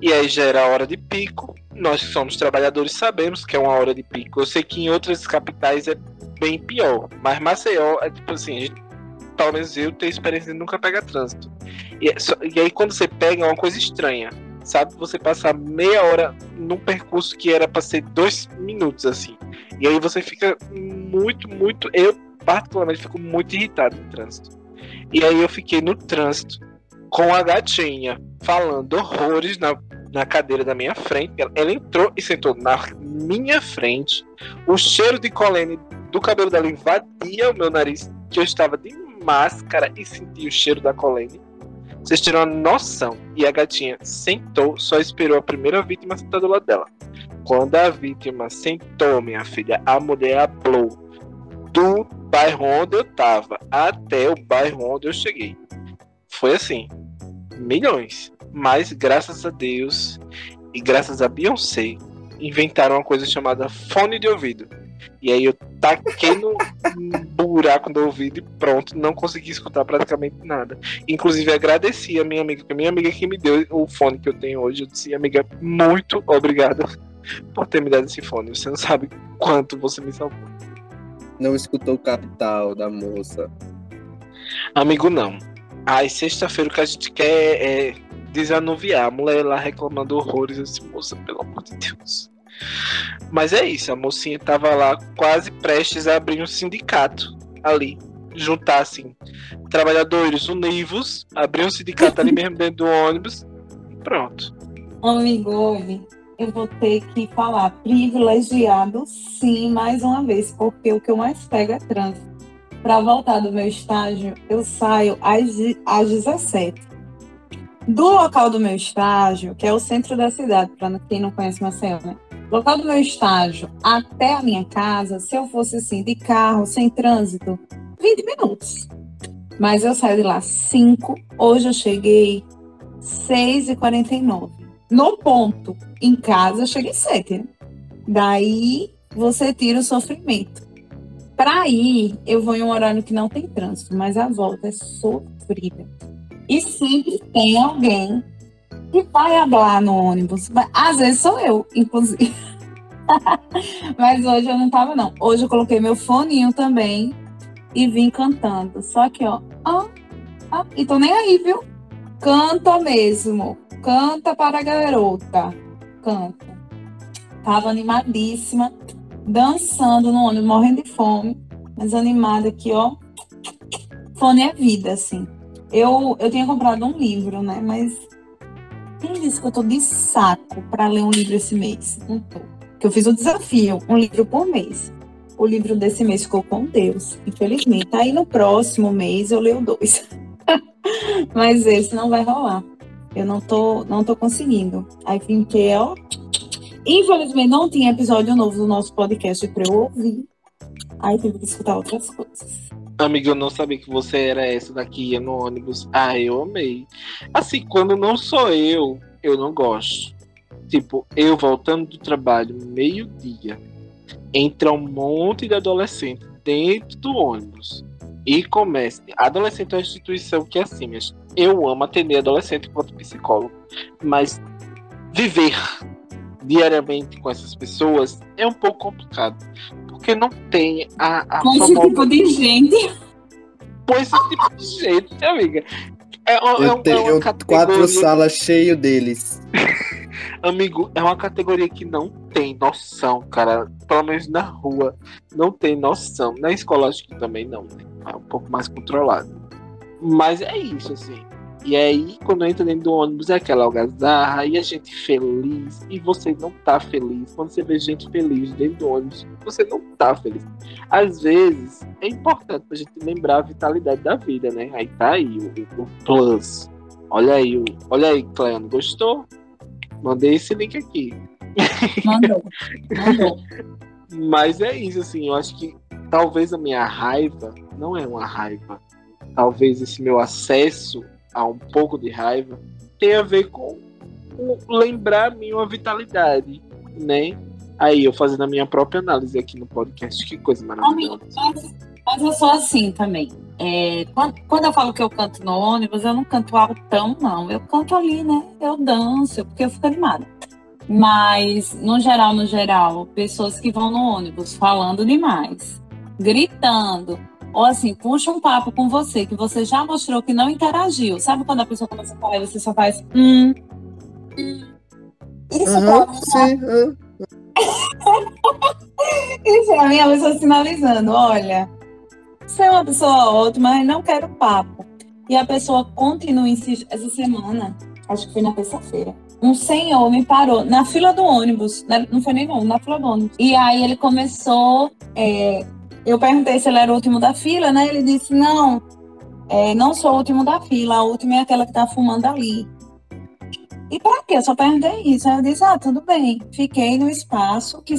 E aí já era hora de pico. Nós que somos trabalhadores sabemos que é uma hora de pico. Eu sei que em outras capitais é bem pior, mas Maceió é tipo assim, a gente, pelo menos eu tenho experiência de nunca pegar trânsito. E, é só- e aí quando você pega é uma coisa estranha. Sabe, você passar meia hora num percurso que era pra ser dois minutos, assim. E aí você fica muito, muito. Eu, particularmente, fico muito irritado no trânsito. E aí eu fiquei no trânsito com a gatinha falando horrores na, na cadeira da minha frente. Ela, ela entrou e sentou na minha frente. O cheiro de colene do cabelo dela invadia o meu nariz, que eu estava de máscara e senti o cheiro da colene. Vocês tiram a noção. E a gatinha sentou, só esperou a primeira vítima sentar do lado dela. Quando a vítima sentou, minha filha, a mulher ablou do bairro onde eu tava até o bairro onde eu cheguei. Foi assim, milhões. Mas graças a Deus e graças a Beyoncé, inventaram uma coisa chamada fone de ouvido. E aí eu taquei no buraco do ouvido e pronto, não consegui escutar praticamente nada. Inclusive agradeci a minha amiga, que a minha amiga que me deu o fone que eu tenho hoje. Eu disse, amiga, muito obrigada por ter me dado esse fone. Você não sabe quanto você me salvou. Não escutou o capital da moça. Amigo, não. Ai, sexta-feira o que a gente quer é desanuviar. A mulher lá reclamando horrores. Disse, moça, pelo amor de Deus. Mas é isso, a mocinha tava lá quase prestes a abrir um sindicato ali. Juntar, assim, trabalhadores univos, abrir um sindicato ali mesmo dentro do ônibus pronto. Amigo, eu vou ter que falar privilegiado, sim, mais uma vez, porque o que eu mais pego é trânsito. Para voltar do meu estágio, eu saio às, às 17. Do local do meu estágio, que é o centro da cidade, para quem não conhece Maceió, né? Local do meu estágio até a minha casa, se eu fosse assim, de carro, sem trânsito, 20 minutos. Mas eu saio de lá 5. Hoje eu cheguei 6h49. No ponto, em casa, eu cheguei 7. né? Daí você tira o sofrimento. Para ir, eu vou em um horário que não tem trânsito, mas a volta é sofrida. E sempre tem alguém que vai hablar no ônibus. Às vezes sou eu, inclusive. mas hoje eu não tava, não. Hoje eu coloquei meu foninho também e vim cantando. Só que, ó, ó, ó, e tô nem aí, viu? Canta mesmo. Canta para a garota. Canta. Tava animadíssima, dançando no ônibus, morrendo de fome, mas animada aqui, ó. Fone é vida, assim. Eu, eu tinha comprado um livro, né? Mas quem disse que eu tô de saco para ler um livro esse mês? Não tô. Que eu fiz o desafio, um livro por mês. O livro desse mês ficou com Deus, infelizmente. Aí no próximo mês eu leio dois. Mas esse não vai rolar. Eu não tô, não tô conseguindo. Aí fiquei, ó. Infelizmente não tinha episódio novo do nosso podcast para eu ouvir. Aí tive que escutar outras coisas. Amiga, eu não sabia que você era essa daqui, ia no ônibus. Ah, eu amei. Assim, quando não sou eu, eu não gosto. Tipo, eu voltando do trabalho, meio-dia, entra um monte de adolescente dentro do ônibus e começa. Adolescente é uma instituição que é assim, mas eu amo atender adolescente enquanto psicólogo, mas viver diariamente com essas pessoas é um pouco complicado. Porque não tem a, a Com esse famosa- tipo de gente. Põe esse tipo de jeito, amiga. É, é Eu um- é tenho uma quatro categoria, salas cheias deles. amigo, é uma categoria que não tem noção, cara. Pelo menos na rua, não tem noção. Na escola acho que também não, né? É um pouco mais controlado. Mas é isso, assim. E aí, quando entra dentro do ônibus, é aquela algazarra, e a gente feliz, e você não tá feliz. Quando você vê gente feliz dentro do ônibus, você não tá feliz. Às vezes, é importante pra gente lembrar a vitalidade da vida, né? Aí tá aí o, o plus. Olha aí, o, olha aí, Cleano, gostou? Mandei esse link aqui. Mandou. Mandou. Mas é isso, assim, eu acho que talvez a minha raiva não é uma raiva. Talvez esse meu acesso a um pouco de raiva tenha a ver com lembrar a mim uma vitalidade, né? Aí eu fazendo a minha própria análise aqui no podcast, que coisa maravilhosa. mas Mas eu sou assim também. É, quando, quando, eu falo que eu canto no ônibus, eu não canto altão, não. Eu canto ali, né? Eu danço, porque eu fico animada. Mas, no geral, no geral, pessoas que vão no ônibus falando demais, gritando, ou assim, puxa um papo com você, que você já mostrou que não interagiu. Sabe quando a pessoa começa a falar e você só faz hum, hum. Isso uhum, pra sim, uhum. Isso pra mim é a pessoa sinalizando, olha, você é uma pessoa ótima, mas não quero papo. E a pessoa continua insistindo. Essa semana, acho que foi na terça-feira, um senhor me parou na fila do ônibus, né? não foi nem no, na fila do ônibus. E aí ele começou. É, eu perguntei se ele era o último da fila, né? Ele disse: não, é, não sou o último da fila, a última é aquela que tá fumando ali. E para quê? Eu só perguntei isso. Aí eu disse: ah, tudo bem. Fiquei no espaço que,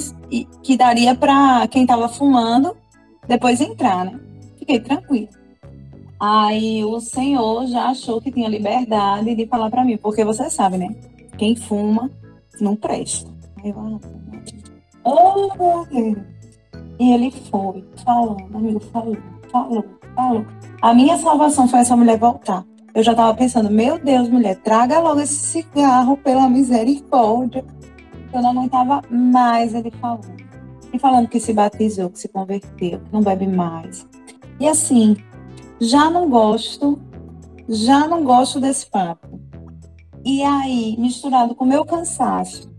que daria para quem tava fumando depois entrar, né? Fiquei tranquilo. Aí o senhor já achou que tinha liberdade de falar para mim, porque você sabe, né? Quem fuma não presta. Aí eu, oh, E ele foi, falou, amigo, falou, falou, falou. A minha salvação foi essa mulher voltar. Eu já tava pensando, meu Deus, mulher, traga logo esse cigarro pela misericórdia. Eu não aguentava mais ele falando. E falando que se batizou, que se converteu, que não bebe mais. E assim, já não gosto, já não gosto desse papo. E aí, misturado com o meu cansaço,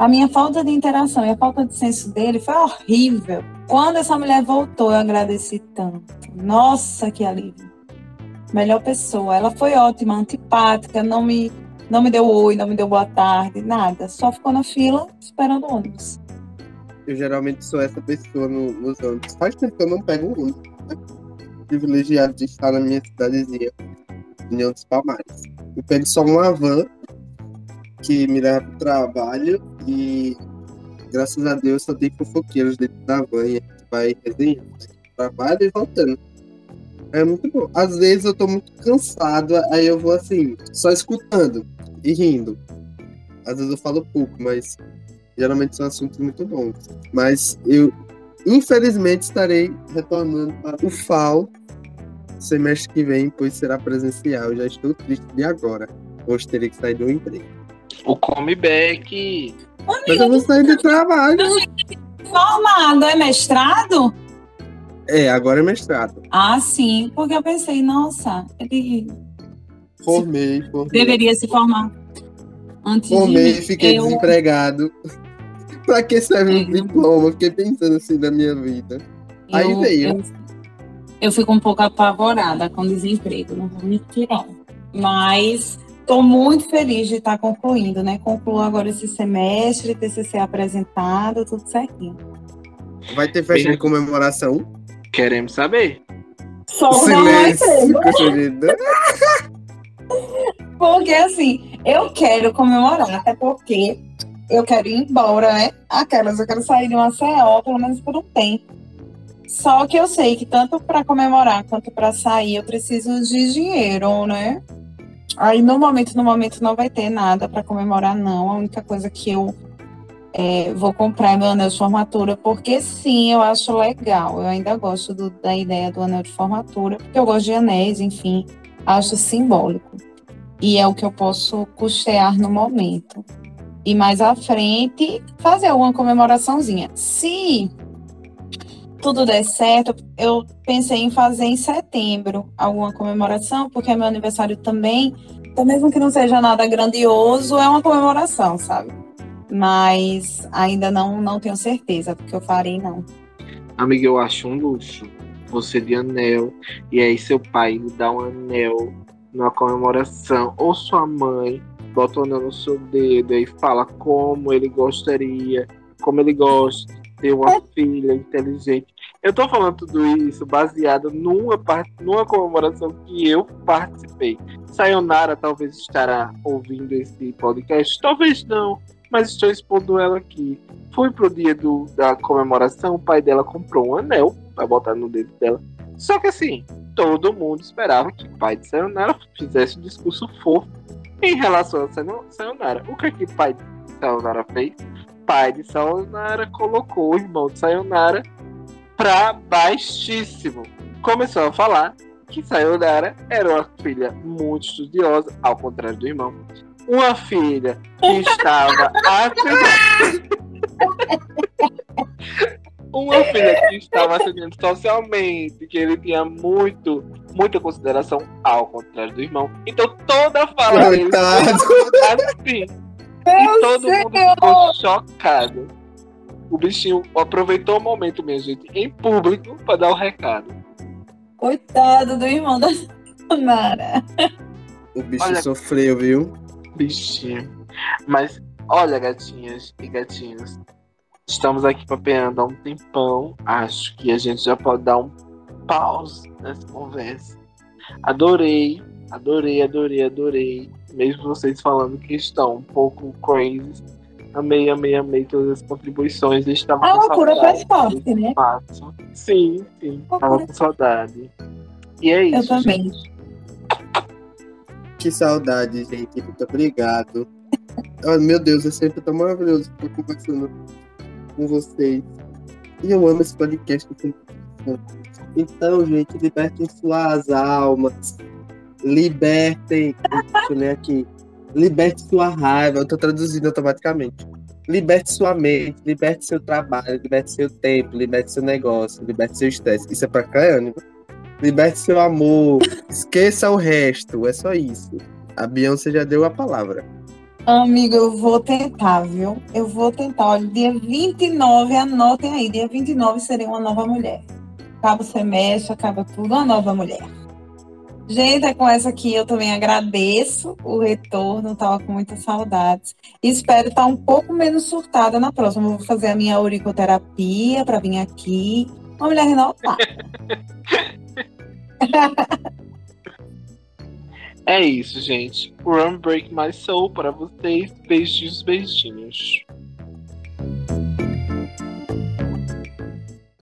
a minha falta de interação e a falta de senso dele foi horrível. Quando essa mulher voltou, eu agradeci tanto. Nossa, que alívio. Melhor pessoa. Ela foi ótima, antipática, não me, não me deu oi, não me deu boa tarde, nada. Só ficou na fila esperando o ônibus. Eu geralmente sou essa pessoa no, nos ônibus. Faz tempo que eu não pego o ônibus. Privilegiado de estar na minha cidadezinha, União dos Palmares. Eu pego só uma van que me leva pro trabalho e graças a Deus só tem fofoqueiros dentro da van e a gente vai resenhando. Trabalho e voltando. É muito bom. Às vezes eu tô muito cansado, aí eu vou assim, só escutando e rindo. Às vezes eu falo pouco, mas geralmente são assuntos muito bons. Mas eu, infelizmente, estarei retornando para o FAO semestre que vem, pois será presencial. Eu já estou triste de agora. Hoje terei que sair do emprego. O comeback. Mas eu vou sair do trabalho. Formado, é mestrado? É, agora é mestrado. Ah, sim, porque eu pensei, nossa, ele. Formei, formei. Deveria se formar. Antes formei, de... fiquei eu... desempregado. pra que serve um diploma? Fiquei pensando assim na minha vida. Eu, Aí veio. Eu, eu fico um pouco apavorada com desemprego, não vou mentir, não. Mas estou muito feliz de estar concluindo, né? Concluo agora esse semestre, TCC apresentado, tudo certinho. Vai ter festa Bem... de comemoração? Queremos saber. Só Silêncio. porque assim, eu quero comemorar, até porque eu quero ir embora, né? Aquelas, eu quero sair de uma CO, pelo menos por um tempo. Só que eu sei que tanto para comemorar quanto para sair eu preciso de dinheiro, né? Aí no momento, no momento não vai ter nada para comemorar, não. A única coisa que eu é, vou comprar meu anel de formatura, porque sim, eu acho legal. Eu ainda gosto do, da ideia do anel de formatura, porque eu gosto de anéis, enfim, acho simbólico. E é o que eu posso custear no momento. E mais à frente, fazer alguma comemoraçãozinha. Se tudo der certo, eu pensei em fazer em setembro alguma comemoração, porque é meu aniversário também. Então, mesmo que não seja nada grandioso, é uma comemoração, sabe? mas ainda não, não tenho certeza porque eu farei, não. Amiga, eu acho um luxo você de anel, e aí seu pai lhe dá um anel numa comemoração, ou sua mãe bota o anel no seu dedo e fala como ele gostaria, como ele gosta ter uma filha inteligente. Eu tô falando tudo isso baseado numa, parte, numa comemoração que eu participei. Sayonara talvez estará ouvindo esse podcast, talvez não mas estou expondo ela aqui. Fui pro dia do, da comemoração, o pai dela comprou um anel para botar no dedo dela. Só que assim, todo mundo esperava que o pai de Sayonara fizesse um discurso fofo em relação a Sayonara. O que é que o pai de Sayonara fez? O pai de Sayonara colocou o irmão de Sayonara pra baixíssimo. Começou a falar que Sayonara era uma filha muito estudiosa, ao contrário do irmão. Uma filha que estava uma filha que estava ascendendo socialmente, que ele tinha muito, muita consideração, ao contrário do irmão. Então toda a fala dele foi assim. E todo mundo ficou chocado. O bichinho aproveitou o momento, minha gente, em público, para dar o recado. Coitado do irmão da Samara. O bicho olha, sofreu, viu? Bichinho. Mas, olha, gatinhas e gatinhos. Estamos aqui papeando há um tempão. Acho que a gente já pode dar um pause nessa conversa. Adorei, adorei, adorei, adorei. Mesmo vocês falando que estão um pouco crazy. Amei, amei, amei todas as contribuições. Estava a loucura faz parte, né? Sim, sim. Tava com saudade. E é isso. Eu também. Gente. Que saudade, gente. Muito obrigado. Oh, meu Deus, é sempre tão maravilhoso estar conversando com vocês. E eu amo esse podcast. Então, gente, libertem suas almas. Libertem. Deixa eu ler aqui. Liberte sua raiva. Eu tô traduzindo automaticamente. Liberte sua mente, liberte seu trabalho, liberte seu tempo, liberte seu negócio, liberte seu estresse. Isso é pra Caiane. Liberte seu amor. Esqueça o resto. É só isso. A Beyoncé já deu a palavra. Amigo, eu vou tentar, viu? Eu vou tentar. Olha, dia 29, anotem aí, dia 29 serei uma nova mulher. Acaba o semestre, acaba tudo, uma nova mulher. Gente, é com essa aqui eu também agradeço o retorno, tava com muitas saudades. Espero estar um pouco menos surtada na próxima. vou fazer a minha auriculoterapia para vir aqui. Uma mulher renovada. É isso, gente. Run Break My Soul para vocês. Beijinhos, beijinhos.